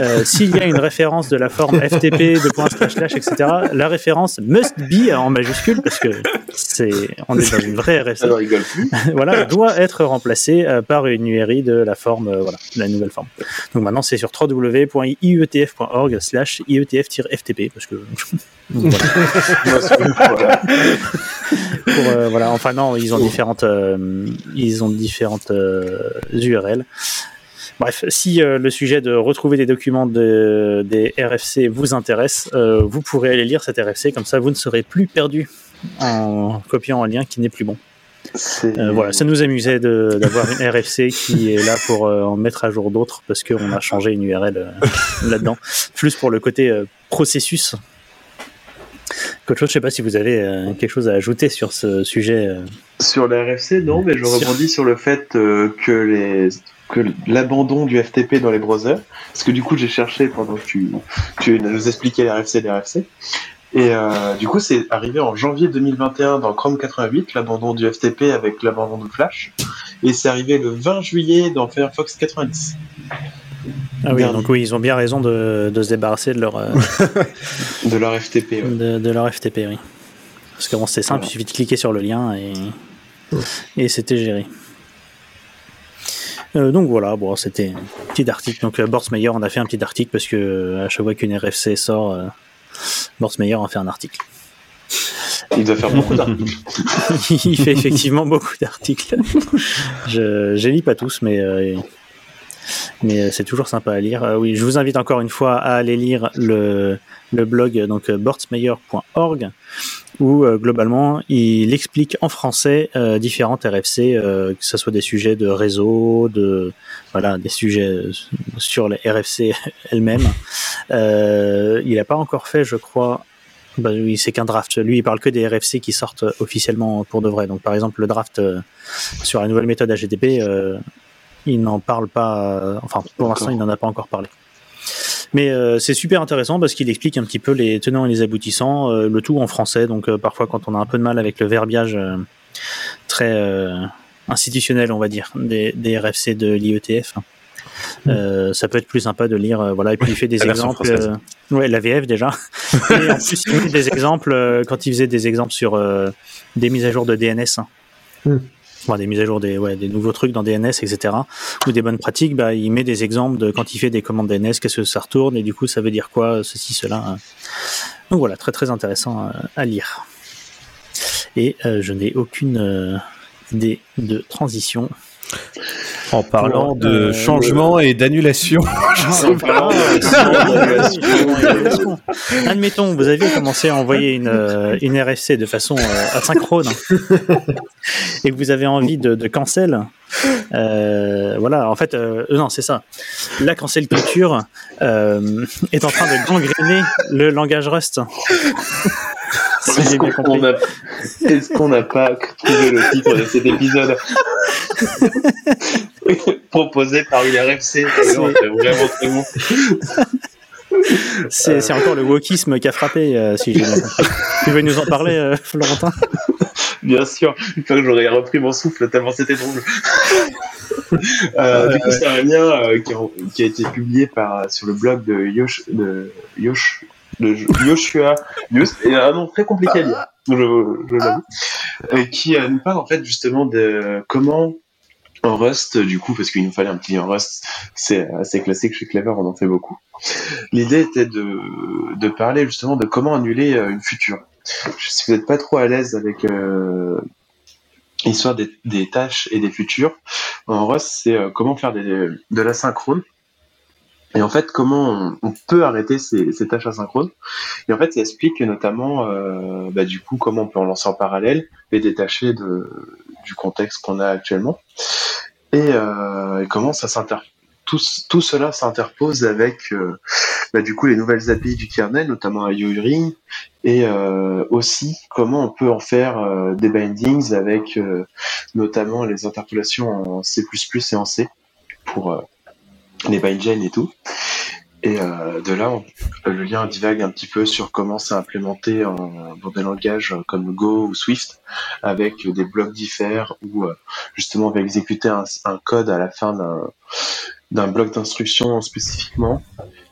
euh, s'il y a une référence de la forme FTP, de point slash slash, etc., la référence must be en majuscule, parce que c'est, on est dans une vraie RFC, rigole plus. voilà, doit être remplacée euh, par une URI de la forme, euh, voilà, de la nouvelle forme. Donc maintenant, c'est sur www.ietf.org slash ietf-ftp, parce que voilà. Voilà. pour, euh, voilà. Enfin non, ils ont différentes, euh, ils ont différentes euh, URL. Bref, si euh, le sujet de retrouver des documents de, des RFC vous intéresse, euh, vous pourrez aller lire cet RFC, comme ça vous ne serez plus perdu en copiant un lien qui n'est plus bon. Euh, voilà, ça nous amusait d'avoir une RFC qui est là pour euh, en mettre à jour d'autres parce qu'on a changé une URL euh, là-dedans. Plus pour le côté euh, processus. Chose, je sais pas si vous avez euh, quelque chose à ajouter sur ce sujet. euh. Sur la RFC, non, mais je Sur- rebondis sur le fait euh, que les que l'abandon du FTP dans les browsers, parce que du coup j'ai cherché pendant que tu, tu nous expliquais les RFC, les RFC, et du coup c'est arrivé en janvier 2021 dans Chrome 88, l'abandon du FTP avec l'abandon de Flash, et c'est arrivé le 20 juillet dans Firefox 90. Ah oui, Dernier. donc oui, ils ont bien raison de, de se débarrasser de leur, euh, De leur FTP, ouais. de, de leur FTP, oui. Parce que bon, c'est simple, Voilà. il suffit de cliquer sur le lien et, et c'était géré. Euh, donc voilà, bon, c'était un petit article. Donc euh, Borsmeyer en a fait un petit article parce que à chaque fois qu'une RFC sort, euh, Borsmeyer en fait un article. Il doit faire beaucoup d'articles. il fait effectivement beaucoup d'articles. Je les lis pas tous, mais euh, mais euh, c'est toujours sympa à lire. Euh, oui, je vous invite encore une fois à aller lire le le blog euh, donc bortsmeyer.org où globalement il explique en français euh, différentes RFC, que ce soit des sujets de réseau, de voilà des sujets sur les RFC elles-mêmes. Il n'a pas encore fait, je crois, bah oui, c'est qu'un draft. Lui, il parle que des RFC qui sortent officiellement pour de vrai. Donc, par exemple, le draft sur la nouvelle méthode HTTP, il n'en parle pas. euh, enfin, pour l'instant, il n'en a pas encore parlé. Mais euh, c'est super intéressant parce qu'il explique un petit peu les tenants et les aboutissants, euh, le tout en français. Donc, euh, parfois, quand on a un peu de mal avec le verbiage très institutionnel, on va dire, des, des RFC de l'IETF. Euh, ça peut être plus sympa de lire, voilà. Et puis il fait des la exemples. ouais, la VF déjà. Et en plus, il met des exemples quand il faisait des exemples sur des mises à jour de DNS. hein. Hmm. Enfin, des mises à jour des, ouais, des nouveaux trucs dans DNS, etc. Ou des bonnes pratiques, bah, il met des exemples de quand il fait des commandes DNS, qu'est-ce que ça retourne, et du coup, ça veut dire quoi, ceci, cela. hein. Donc voilà, très très intéressant euh, à lire. Et euh, je n'ai aucune euh, idée de transition. En parlant Pour, de euh, changement et d'annulation. En parlant, euh, Admettons, vous aviez commencé à envoyer une, euh, une RFC de façon euh, asynchrone et que vous avez envie de, de cancel. euh, voilà, en fait, euh, non, c'est ça. La cancel culture euh, est en train de gangréner le langage Rust. Si qu'on n'a est-ce qu'on n'a pas trouvé le titre de cet épisode? proposé par une RFC C'est vraiment très bon. C'est c'est encore le wokisme qui a frappé, euh, si j'ai. Tu veux nous en parler, euh, Florentin? Bien sûr, une fois que j'aurais repris mon souffle tellement c'était drôle. Euh, du coup, c'est un lien qui, a, qui a été publié par, sur le blog de Yosh, de Yosh, de Yoshua et un nom très compliqué à lire, je, l'avoue, euh, qui euh, nous parle en fait justement de comment en Rust, du coup, parce qu'il nous fallait un petit en Rust, c'est assez classique chez Clever, on en fait beaucoup. L'idée était de, parler justement de comment annuler euh, une future. Si vous n'êtes pas trop à l'aise avec euh, l'histoire des, tâches et des futurs, en Rust, c'est euh, comment faire des, de l'asynchrone. Et en fait, comment on, peut arrêter ces, tâches asynchrones? Et en fait, ça explique notamment, euh, bah, du coup, comment on peut en lancer en parallèle et détacher de, du contexte qu'on a actuellement. Et, euh, et comment ça s'inter tout, tout cela s'interpose avec euh, bah, du coup les nouvelles API du kernel, notamment IORing, et euh, aussi comment on peut en faire euh, des bindings avec notamment les interpolations en C++ et en C pour les bindgen et tout. Et euh, de là, le lien divague un petit peu sur comment c'est implémenté en, dans des langages comme Go ou Swift, avec des blocs diffèrent où euh, justement on va exécuter un, un code à la fin d'un d'un bloc d'instruction spécifiquement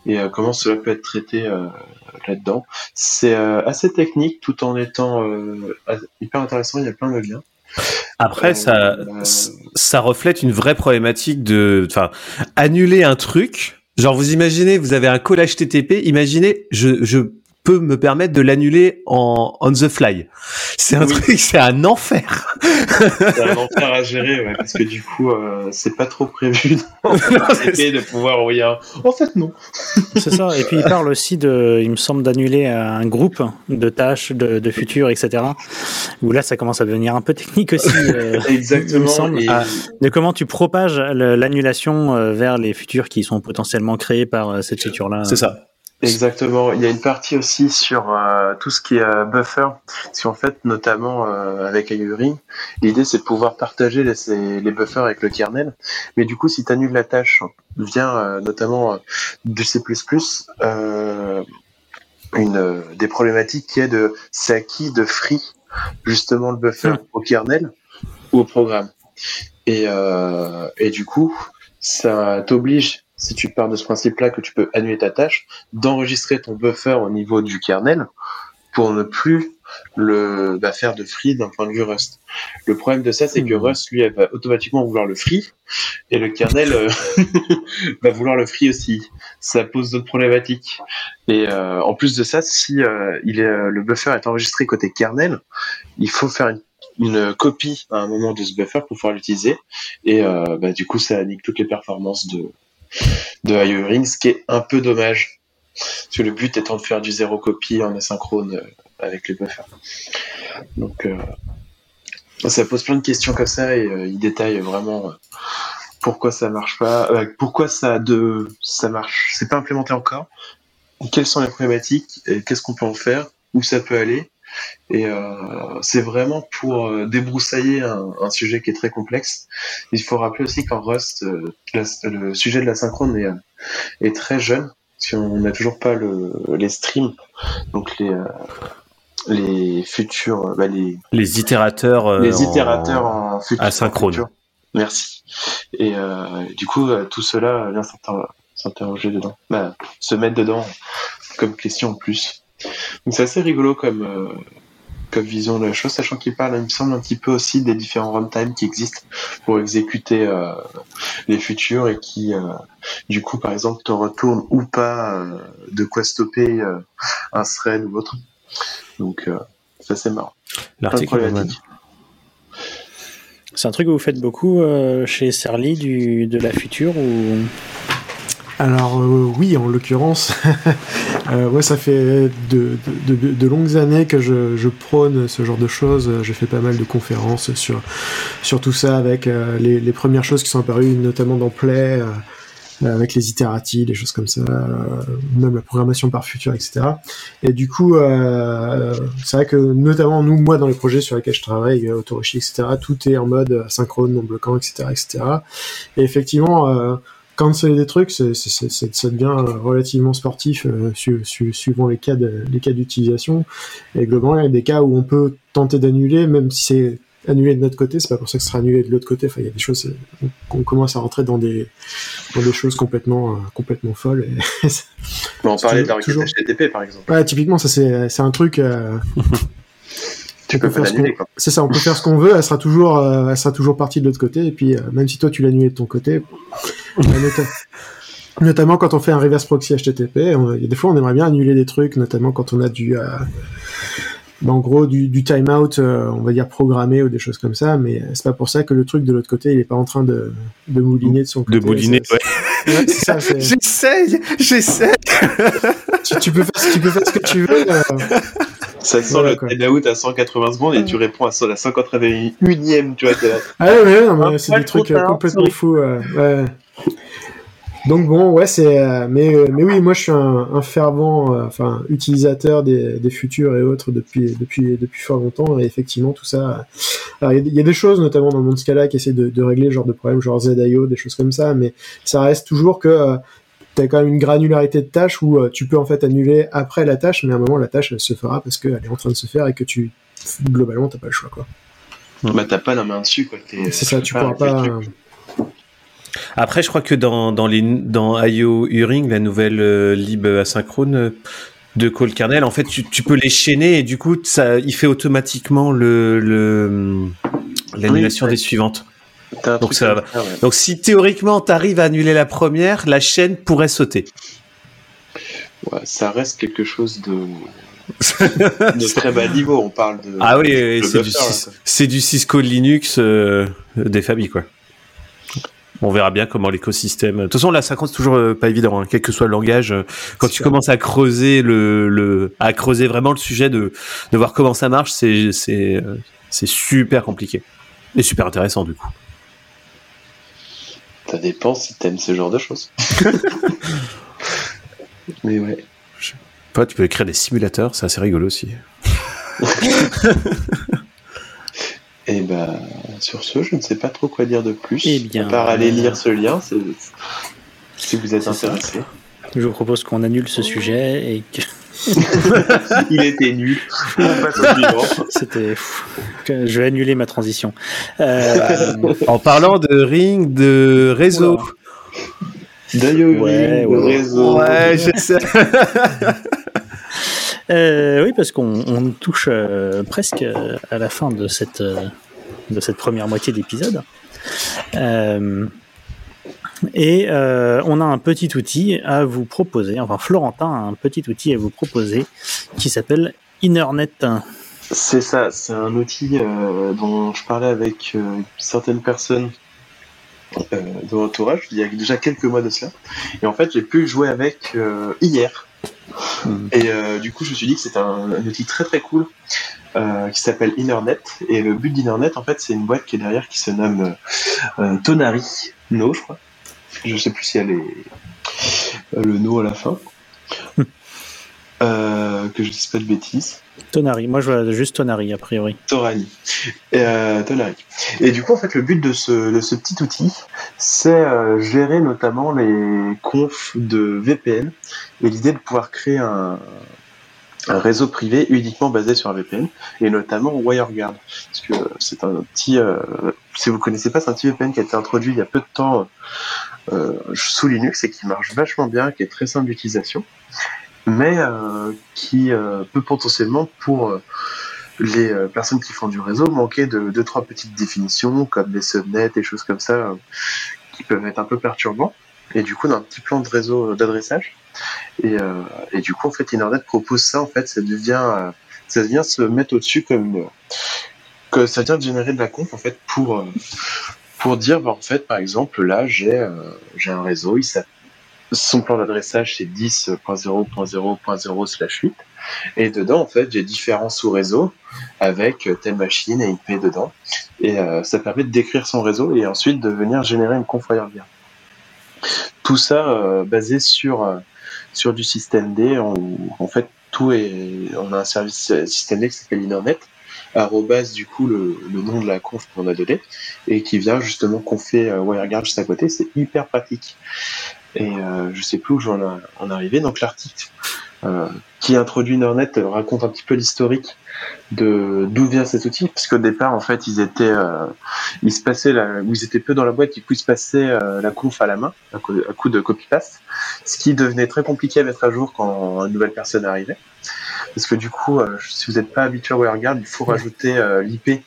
et euh, comment cela peut être traité euh, là-dedans. C'est euh, assez technique tout en étant hyper intéressant, il y a plein de liens. Après, ça, ça reflète une vraie problématique de, enfin, annuler un truc. Genre, vous imaginez, vous avez un call HTTP. Imaginez, je, je peux me permettre de l'annuler en on the fly. C'est un Oui. truc, c'est un enfer. C'est un enfer à gérer, ouais, parce que du coup, euh, c'est pas trop prévu le de pouvoir envoyer un... En fait, non. C'est ça. Et puis il parle aussi de, il me semble, d'annuler un groupe de tâches, de, de futurs, etc. Où là, ça commence à devenir un peu technique aussi. euh, il me Exactement. semble. Et, Ah, de comment tu propages l'annulation euh, vers les futurs qui sont potentiellement créés par euh, cette feature-là. C'est ça. Exactement. Il y a une partie aussi sur euh, tout ce qui est euh, buffer. Parce qu'en fait, notamment euh, avec IORing, l'idée c'est de pouvoir partager les, les buffers avec le kernel. Mais du coup, si tu annules la tâche vient euh, notamment euh, du C++, euh, une, euh, des problématiques qui est de c'est à qui de free justement le buffer Hmm. au kernel ou au programme. Et, euh, et du coup, ça t'oblige, si tu pars de ce principe-là que tu peux annuler ta tâche, d'enregistrer ton buffer au niveau du kernel pour ne plus le bah, faire de free d'un point de vue Rust. Le problème de ça, c'est que Hmm. Rust, lui, elle va automatiquement vouloir le free et le kernel euh, va vouloir le free aussi. Ça pose d'autres problématiques. Et euh, en plus de ça, si euh, il est, le buffer est enregistré côté kernel, il faut faire une, une copie à un moment de ce buffer pour pouvoir l'utiliser. Et bah, du coup, ça nique toutes les performances de, de IORing, ce qui est un peu dommage. Parce que le but étant de faire du zéro copie en asynchrone euh, avec les buffers. Donc, euh, ça pose plein de questions comme ça et euh, il détaille vraiment pourquoi ça marche pas, pourquoi ça de ça marche, c'est pas implémenté encore, quelles sont les problématiques qu'est-ce qu'on peut en faire, où ça peut aller. Et euh, c'est vraiment pour euh, débroussailler un, un sujet qui est très complexe. Il faut rappeler aussi qu'en Rust, euh, la- le sujet de la synchrone est, est très jeune, si on n'a toujours pas le, les streams, donc les, les futurs, bah, les, Les itérateurs. les itérateurs en futur. asynchrone. en futur. Merci. Et euh, du coup, tout cela vient s'inter- s'interroger dedans, bah, se mettre dedans comme question en plus. Donc c'est assez rigolo comme euh, comme vision de la chose, sachant qu'il parle, il me semble, un petit peu aussi des différents runtime qui existent pour exécuter euh, les futurs et qui, euh, du coup, par exemple, te retournent ou pas euh, de quoi stopper euh, un thread ou autre. Donc, euh, ça c'est marrant. L'article. C'est un truc que vous faites beaucoup euh, chez Serly du, de la future ou? Alors euh, oui, en l'occurrence, euh, ouais, ça fait de, de, de- de longues années que je, je prône ce genre de choses. J'ai fait pas mal de conférences sur, sur tout ça avec euh, les, les premières choses qui sont apparues, notamment dans Play, euh, avec les iteratifs, des choses comme ça, euh, même la programmation par futur, etc. Et du coup, euh, c'est vrai que notamment nous, moi, dans les projets sur lesquels je travaille, euh, Autoroshi, etc., tout est en mode asynchrone, non bloquant, etc., etc. Et effectivement, euh, quand c'est des trucs, c'est, c'est, c'est- ça devient relativement sportif euh, su- su- suivant les cas, de, les cas d'utilisation. Et globalement, il y a des cas où on peut tenter d'annuler, même si c'est annulé de notre côté, c'est pas pour ça que ce sera annulé de l'autre côté. Enfin, il y a des choses, euh, qu'on commence à rentrer dans des, dans des choses complètement, euh, complètement folles. Et On parlait de la Toujours- requête HTTP par exemple. ouais, typiquement, ça c'est, c'est un truc. euh, Tu on peux faire ce qu'on-. C'est ça, on peut faire ce qu'on veut, elle sera toujours, euh, elle sera toujours partie de l'autre côté, et puis euh, même si toi tu l'as annulé de ton côté, euh, notamment quand on fait un reverse proxy HTTP, on- il y a des fois on aimerait bien annuler des trucs, notamment quand on a du, euh, bah, en gros du, du timeout, euh, on va dire programmé ou des choses comme ça, mais c'est pas pour ça que le truc de l'autre côté il est pas en train de, de mouliner de son côté. De ouais. ouais, c'est- J'essaye, j'essaye. tu, tu peux faire, tu peux faire ce que tu veux. euh, Ça sent Voilà, le timeout à 180 secondes et tu réponds à la 181ème, tu vois. Ah ouais, ouais, non, mais Ah, c'est des trucs tard, complètement fous. euh, ouais. Donc bon, ouais, c'est, euh, mais euh, mais oui, moi je suis un, un fervent, euh, enfin utilisateur des, des futurs et autres depuis depuis depuis fort longtemps. Et effectivement, tout ça, il y, a- il y a des choses, notamment dans mon Scala, qui essaient de, de régler ce genre de problèmes, genre ZIO, des choses comme ça, mais ça reste toujours que tu as quand même une granularité de tâches où tu peux en fait annuler après la tâche, mais à un moment la tâche elle se fera parce qu'elle est en train de se faire et que tu globalement t'as pas le choix quoi. Bah, t'as pas la main dessus, quoi. C'est ça, tu pourras pas. Après, je crois que dans, dans, les, dans IO Uring, la nouvelle euh, lib asynchrone euh, de call kernel, en fait, tu, tu peux les chaîner et du coup, ça, il fait automatiquement le, le, l'annulation Oui, des suivantes. Donc ça ouais. Donc, si théoriquement, tu arrives à annuler la première, la chaîne pourrait sauter. Ouais, ça reste quelque chose de, de très bas niveau. On parle de. Ah oui, c'est du, c'est Cisco Linux euh, des familles, quoi. On verra bien comment l'écosystème. De toute façon, la 50 c'est toujours euh, pas évident, hein, quel que soit le langage. euh, Quand tu commences à creuser le, le, à creuser vraiment le sujet de, de voir comment ça marche, c'est, c'est, euh, c'est super compliqué et super intéressant du coup. Ça dépend si t'aimes ce genre de choses. Mais ouais. Toi, tu peux écrire des simulateurs, c'est assez rigolo aussi. Et bah, sur ce, je ne sais pas trop quoi dire de plus. Eh bien, à part aller euh, lire ce lien, c'est- si vous êtes ça. intéressé. Je vous propose qu'on annule ce sujet et que Il était nul. C'était. Je vais annuler ma transition. Euh, En parlant de ring, de réseau. D'ailleurs, Ouais, le ouais, ouais. réseau. Ouais, je sais. Euh, oui, parce qu'on on touche euh, presque euh, à la fin de cette, euh, de cette première moitié d'épisode. Euh, et euh, on a un petit outil à vous proposer, enfin Florentin a un petit outil à vous proposer qui s'appelle InnerNet. C'est ça, c'est un outil dont je parlais avec certaines personnes de l'entourage il y a déjà quelques mois de cela. Et en fait, j'ai pu jouer avec hier. Et euh, du coup, je me suis dit que c'était un, un outil très très cool euh, qui s'appelle InnerNet. Et le but d'InnerNet, en fait, c'est une boîte qui est derrière qui se nomme euh, Tonari No, je crois. Je sais plus si elle est le No à la fin. Euh, que je dise pas de bêtises. Tonari, moi je vois juste Tonari a priori. Torani. Et, euh, Tonari. Et du coup, en fait, le but de ce, petit outil, c'est euh, gérer notamment les confs de VPN et l'idée de pouvoir créer un, réseau privé uniquement basé sur un VPN et notamment WireGuard. Parce que c'est un petit, euh, si vous connaissez pas, c'est un petit VPN qui a été introduit il y a peu de temps sous Linux et qui marche vachement bien, qui est très simple d'utilisation, mais euh, qui euh, peut potentiellement pour euh, les personnes qui font du réseau manquer de deux trois petites définitions comme les subnets et choses comme ça qui peuvent être un peu perturbants. Et du coup d'un petit plan de réseau d'adressage. Et, et du coup en fait Internet propose ça en fait ça devient ça vient se mettre au-dessus comme une- que ça vient de générer de la conf en fait pour pour dire bah, en fait par exemple là j'ai j'ai un réseau il s'appelle son plan d'adressage c'est 10.0.0.0 slash 8 et dedans en fait j'ai différents sous-réseaux avec telle machine et IP dedans. Et euh, ça permet de décrire son réseau et ensuite de venir générer une conf WireGuard. Tout ça euh, basé sur euh, sur du système D. Où en fait tout est on a un service système D qui s'appelle Internet arrobas du coup le, nom de la conf qu'on a donné et qui vient justement confer euh, WireGuard juste à côté. C'est hyper pratique et euh, je sais plus où j'en en arrivé donc l'article euh, qui introduit Internet euh, raconte un petit peu l'historique de d'où vient cet outil. Parce qu'au départ en fait ils étaient euh, ils se passaient la, ils étaient peu dans la boîte. Du coup ils se passaient euh, la conf à la main à coup, de copy paste ce qui devenait très compliqué à mettre à jour quand une nouvelle personne arrivait. Parce que du coup euh, si vous n'êtes pas habitué à WireGuard il faut rajouter l'IP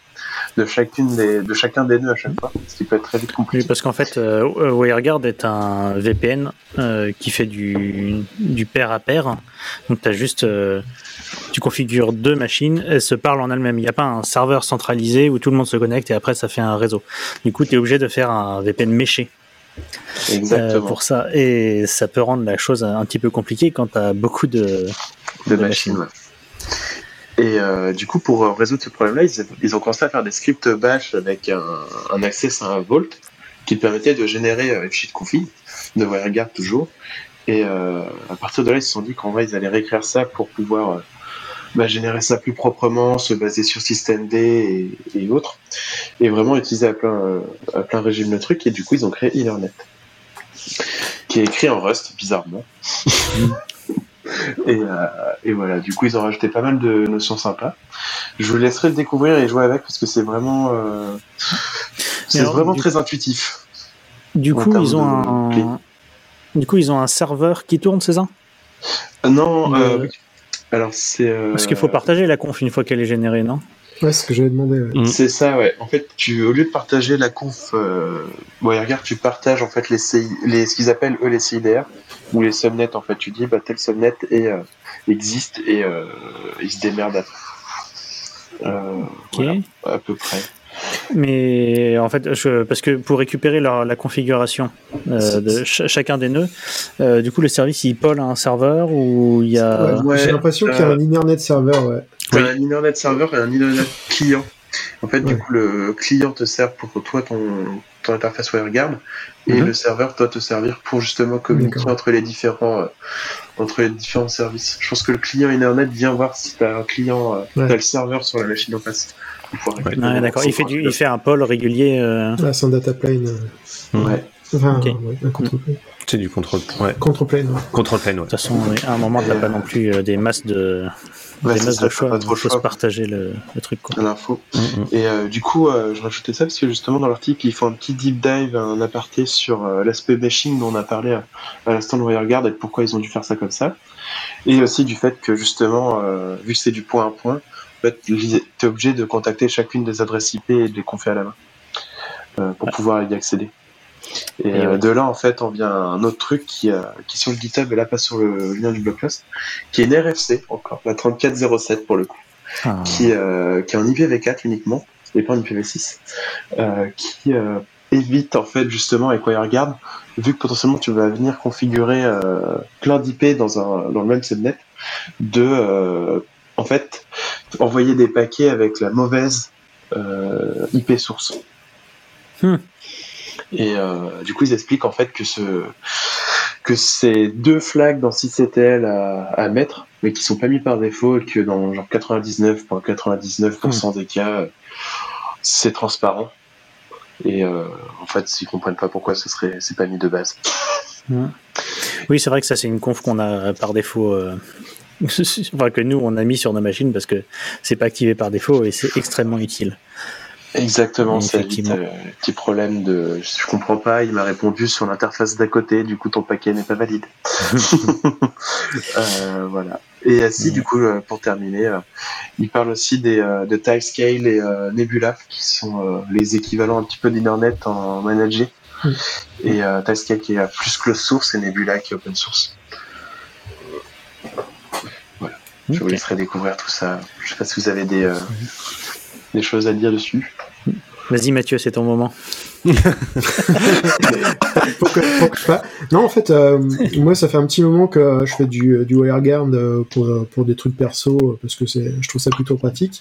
de chacune des de chacun des nœuds à chaque fois ce qui peut être très vite Oui, compliqué parce qu'en fait, euh, WireGuard est un VPN euh, qui fait du, du pair à pair. Donc, as juste, euh, tu configures deux machines, elles se parlent en elles-mêmes. Il n'y a pas un serveur centralisé où tout le monde se connecte et après ça fait un réseau. Du coup, tu es obligé de faire un VPN méché euh, exactement pour ça. Et ça peut rendre la chose un petit peu compliquée quand tu as beaucoup de, de de machines. Et euh, du coup, pour euh, résoudre ce problème-là, ils, ont commencé à faire des scripts bash avec un, un access à un vault qui permettait de générer euh, fichiers de config, de WireGuard toujours. Et à partir de là, ils se sont dit qu'en vrai, ils allaient réécrire ça pour pouvoir bah, générer ça plus proprement, se baser sur systemd et, et autres, et vraiment utiliser à plein, à plein régime le truc. Et du coup, ils ont créé Ethernet, qui est écrit en Rust, bizarrement. et, euh, et voilà, du coup, ils ont rajouté pas mal de notions sympas. Je vous laisserai le découvrir et jouer avec parce que c'est vraiment, euh, c'est vraiment très intuitif. Du coup, ils ont un. Du coup, ils ont un serveur qui tourne, c'est ça? Non, euh, oui. alors c'est. euh, Parce qu'il faut partager la conf une fois qu'elle est générée, non? Ouais, c'est ce que j'avais demandé. ouais. Mm. C'est ça, ouais. En fait, tu, au lieu de partager la conf, euh, ouais, regarde, tu partages en fait les, CI, les ce qu'ils appellent eux les CIDR ou les subnets. En fait, tu dis bah tel subnet est, euh, existe et euh, ils se démerdent à, euh, voilà, à peu près. Mais en fait, je, parce que pour récupérer leur- la configuration euh, de ch- chacun des nœuds, euh, du coup, le service il polle à un serveur ou il y a. Ouais, ouais, J'ai l'impression qu'il y a un Internet serveur, ouais. Un internet serveur et un internet client. En fait, du coup, le client te sert pour toi ton, ton interface WireGuard et Mhm. le serveur doit te servir pour justement communiquer entre les différents euh, entre les différents services. Je pense que le client internet vient voir si t'as un client, euh, Ouais. t'as le serveur sur la machine en face. Ouais, d'accord. son Il fait du, il fait un poll régulier. euh, Ouais, c'est un data plane. euh, Ouais. Enfin, ouais, contre-plane. C'est du contrôle. Ouais. Contre-plane, ouais. Contrôle plane, ouais. De toute façon, à un moment, t'as pas non plus euh, des masses de, Ouais, des masses ça, de choix. Il faut se partager le, le truc. Quoi. l'info. Mm, mm. Et euh, du coup, euh, je rajoutais ça parce que justement dans l'article, ils font un petit deep dive, un aparté sur euh, l'aspect bashing dont on a parlé à, à l'instant de WireGuard et pourquoi ils ont dû faire ça comme ça. Et aussi du fait que justement, euh, vu que c'est du point à point, en fait, tu es obligé de contacter chacune des adresses IP et de les confier à la main euh, pour pouvoir y accéder. Et, Et euh, ouais. de là, en fait, on vient un autre truc qui, euh, qui est sur le GitHub et là pas sur le lien du blog post, qui est une RFC encore, la 3407 pour le coup Ah. qui, euh, qui est en IPv4 uniquement, et pas en IPv6, euh, qui évite en fait justement avec WireGuard, vu que potentiellement tu vas venir configurer euh, plein d'IP dans, un, dans le même subnet, de euh, en fait envoyer des paquets avec la mauvaise euh, IP source. Hmm. Et euh, du coup ils expliquent en fait que ce que c'est deux flags dans sysctl à, à mettre, mais qui sont pas mis par défaut et que dans genre 99,99% des cas, euh, c'est transparent. Et euh, en fait, ils comprennent pas pourquoi ce serait c'est pas mis de base. Oui, c'est vrai que ça, c'est une conf qu'on a par défaut. euh, enfin, que nous, on a mis sur nos machines parce que c'est pas activé par défaut et c'est extrêmement utile. Exactement, Effectivement. euh, petit problème de je comprends pas, il m'a répondu sur l'interface d'à côté, du coup ton paquet n'est pas valide. Euh, voilà. Et ainsi, Mhm. du coup, euh, pour terminer, euh, il parle aussi des, de Timescale et Nebula, qui sont les équivalents un petit peu d'Internet en managé. Mhm. Et euh, Timescale qui est plus closed source et Nebula qui est open source. Voilà. Je vous laisserai découvrir tout ça. Je sais pas si vous avez des, des choses à dire dessus. Vas-y, Mathieu, c'est ton moment. Non, en fait, euh, moi, ça fait un petit moment que je fais du, du WireGuard euh, pour, pour des trucs perso, euh, parce que je trouve ça plutôt pratique.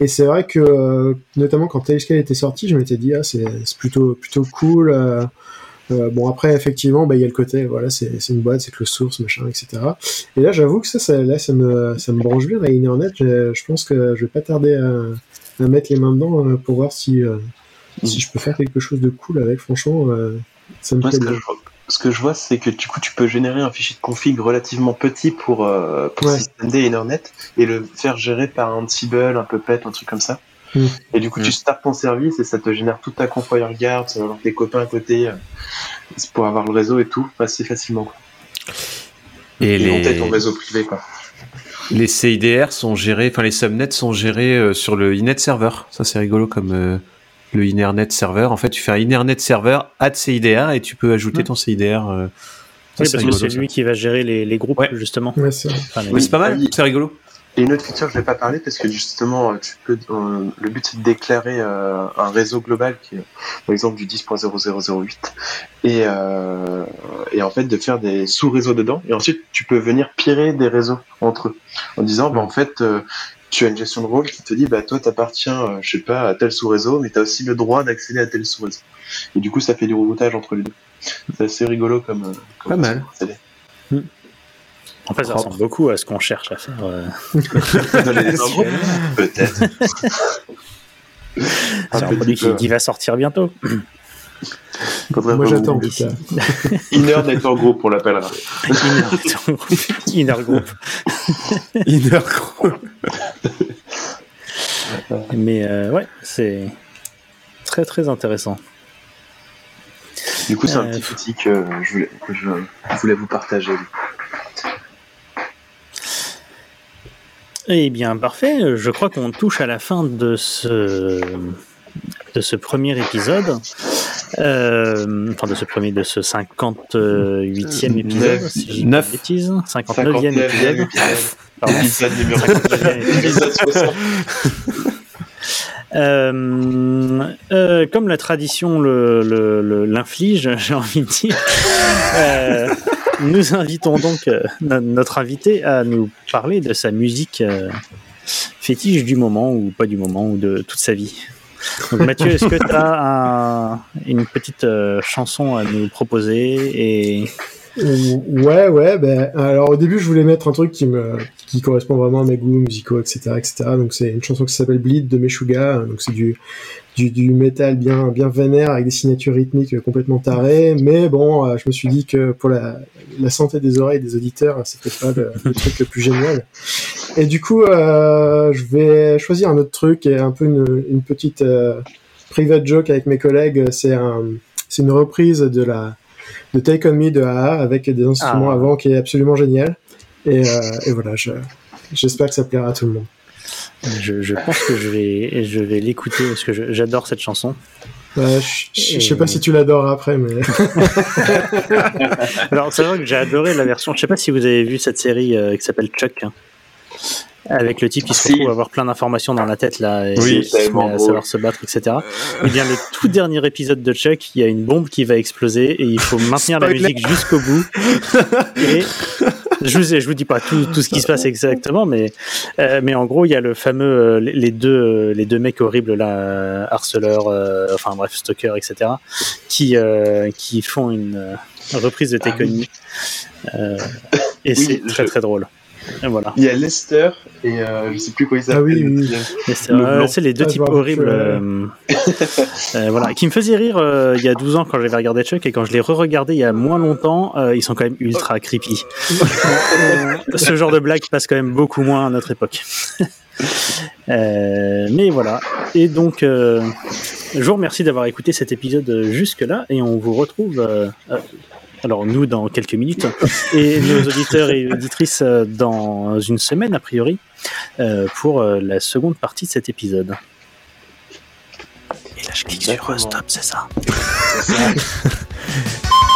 Et c'est vrai que, euh, notamment quand Tailscale était sorti, je m'étais dit, ah, c'est, plutôt, plutôt cool. euh, euh, bon, après, effectivement, bah, il y a le côté, voilà, c'est, c'est une boîte, c'est que le source, machin, etc. Et là, j'avoue que ça, ça, là, ça me, ça me branche bien, la Internet. Je, je pense que je vais pas tarder à, à mettre les mains dedans euh, pour voir si, euh, si je peux faire quelque chose de cool avec. Franchement, euh, ça me plaît ce que, bien. je, ce que je vois, c'est que du coup, tu peux générer un fichier de config relativement petit pour, euh, pour Ouais. systemd et Internet et le faire gérer par un Ansible, un Puppet, un truc comme ça. Mm. Et du coup, tu startes ton service et ça te génère toute ta conf WireGuard, ça avoir tes copains à côté euh, pour avoir le réseau et tout assez facilement. Quoi. Et Et, monter les, ton réseau privé. Quoi. les CIDR sont gérés, enfin les subnets sont gérés euh, sur le Inet server. Ça c'est rigolo comme euh, le Inernet server. En fait, tu fais un Inernet server add CIDR et tu peux ajouter Ouais. ton CIDR. euh, ça, Oui, parce que c'est lui qui va gérer les, les groupes, Ouais. justement. Ouais, c'est. Enfin, Oui, pas mal, c'est rigolo. Et une autre feature, je vais pas parler parce que justement, tu peux, euh, le but c'est de déclarer euh, un réseau global qui est, par exemple, du 10.0008 et, euh, et en fait de faire des sous-réseaux dedans. Et ensuite, tu peux venir pirer des réseaux entre eux en disant, bah, en fait, euh, tu as une gestion de rôle qui te dit, bah toi, t'appartiens, euh, je sais pas, à tel sous-réseau, mais tu as aussi le droit d'accéder à tel sous-réseau. Et du coup, ça fait du routage entre les deux. C'est assez rigolo comme. euh, comme Pas mal. En fait, ça ressemble beaucoup à ce qu'on cherche à faire. euh, Peut-être. C'est un produit qui, qui va sortir bientôt. Moi, j'attends. Inner Network Group, on l'appellera. Inner Group. Inner Group. Mais euh, ouais, c'est très très intéressant. Du coup, c'est un Euh, petit outil que je voulais, que je voulais vous partager. Eh bien, parfait. Je crois qu'on touche à la fin de ce, de ce premier épisode. Euh, enfin, de ce premier, de ce 58e épisode, si je dis pas de Neuf. bêtises. 59e 59e épisode. Épisode numéro 59e épisode. épisode 60. Euh, euh, comme la tradition le- le- le- l'inflige, j'ai envie de dire, euh, nous invitons donc euh, no- notre invité à nous parler de sa musique euh, fétiche du moment ou pas du moment ou de toute sa vie. Mathieu, est-ce que tu as une petite euh, chanson à nous proposer et Ouais, ouais. Ben, alors au début, je voulais mettre un truc qui me, qui correspond vraiment à mes goûts musicaux, etc., etc. Donc c'est une chanson qui s'appelle Bleed de Meshuga. Donc c'est du, du, du métal bien, bien vénère avec des signatures rythmiques complètement tarées. Mais bon, euh, je me suis dit que pour la, la santé des oreilles des auditeurs, c'était pas le, le truc le plus génial. Et du coup, euh, je vais choisir un autre truc et un peu une, une petite euh, private joke avec mes collègues. C'est un, c'est une reprise de la de Take On Me de AA avec des instruments Ah. avant qui est absolument génial. Et, euh, et voilà, je, j'espère que ça plaira à tout le monde. je, je pense que je vais, je vais l'écouter parce que j'adore cette chanson. Euh, je, je sais pas si tu l'adores après, mais Alors, c'est vrai que j'ai adoré la version. Je sais pas si vous avez vu cette série euh, qui s'appelle Chuck. hein, avec le type qui se Si. retrouve à avoir plein d'informations dans la tête là et Oui, qui se met tellement à savoir se battre etc et bien le tout dernier épisode de Chuck il y a une bombe qui va exploser et il faut maintenir la musique jusqu'au bout et je vous, je vous dis pas tout, tout ce qui se passe exactement mais euh, mais en gros il y a le fameux euh, les deux euh, les deux mecs horribles là euh, harceleurs euh, enfin bref stalkers etc qui euh, qui font une reprise de Me. Euh, et Oui, c'est très très drôle et voilà Il y a Lester et euh, je sais plus quoi il s'appelle. Ah oui, oui, c'est Le blanc. c'est les deux Ah, types horribles euh, euh, voilà, qui me faisaient rire euh, il y a 12 ans quand j'avais regardé Chuck et quand je l'ai re-regardé il y a moins longtemps, euh, ils sont quand même ultra creepy. Ce genre de blague passe quand même beaucoup moins à notre époque. Euh, mais voilà. Et donc, euh, je vous remercie d'avoir écouté cet épisode jusque-là et on vous retrouve. Alors nous dans quelques minutes et nos auditeurs et auditrices euh, dans une semaine a priori euh, pour euh, la seconde partie de cet épisode. Et là je clique sur stop. C'est ça.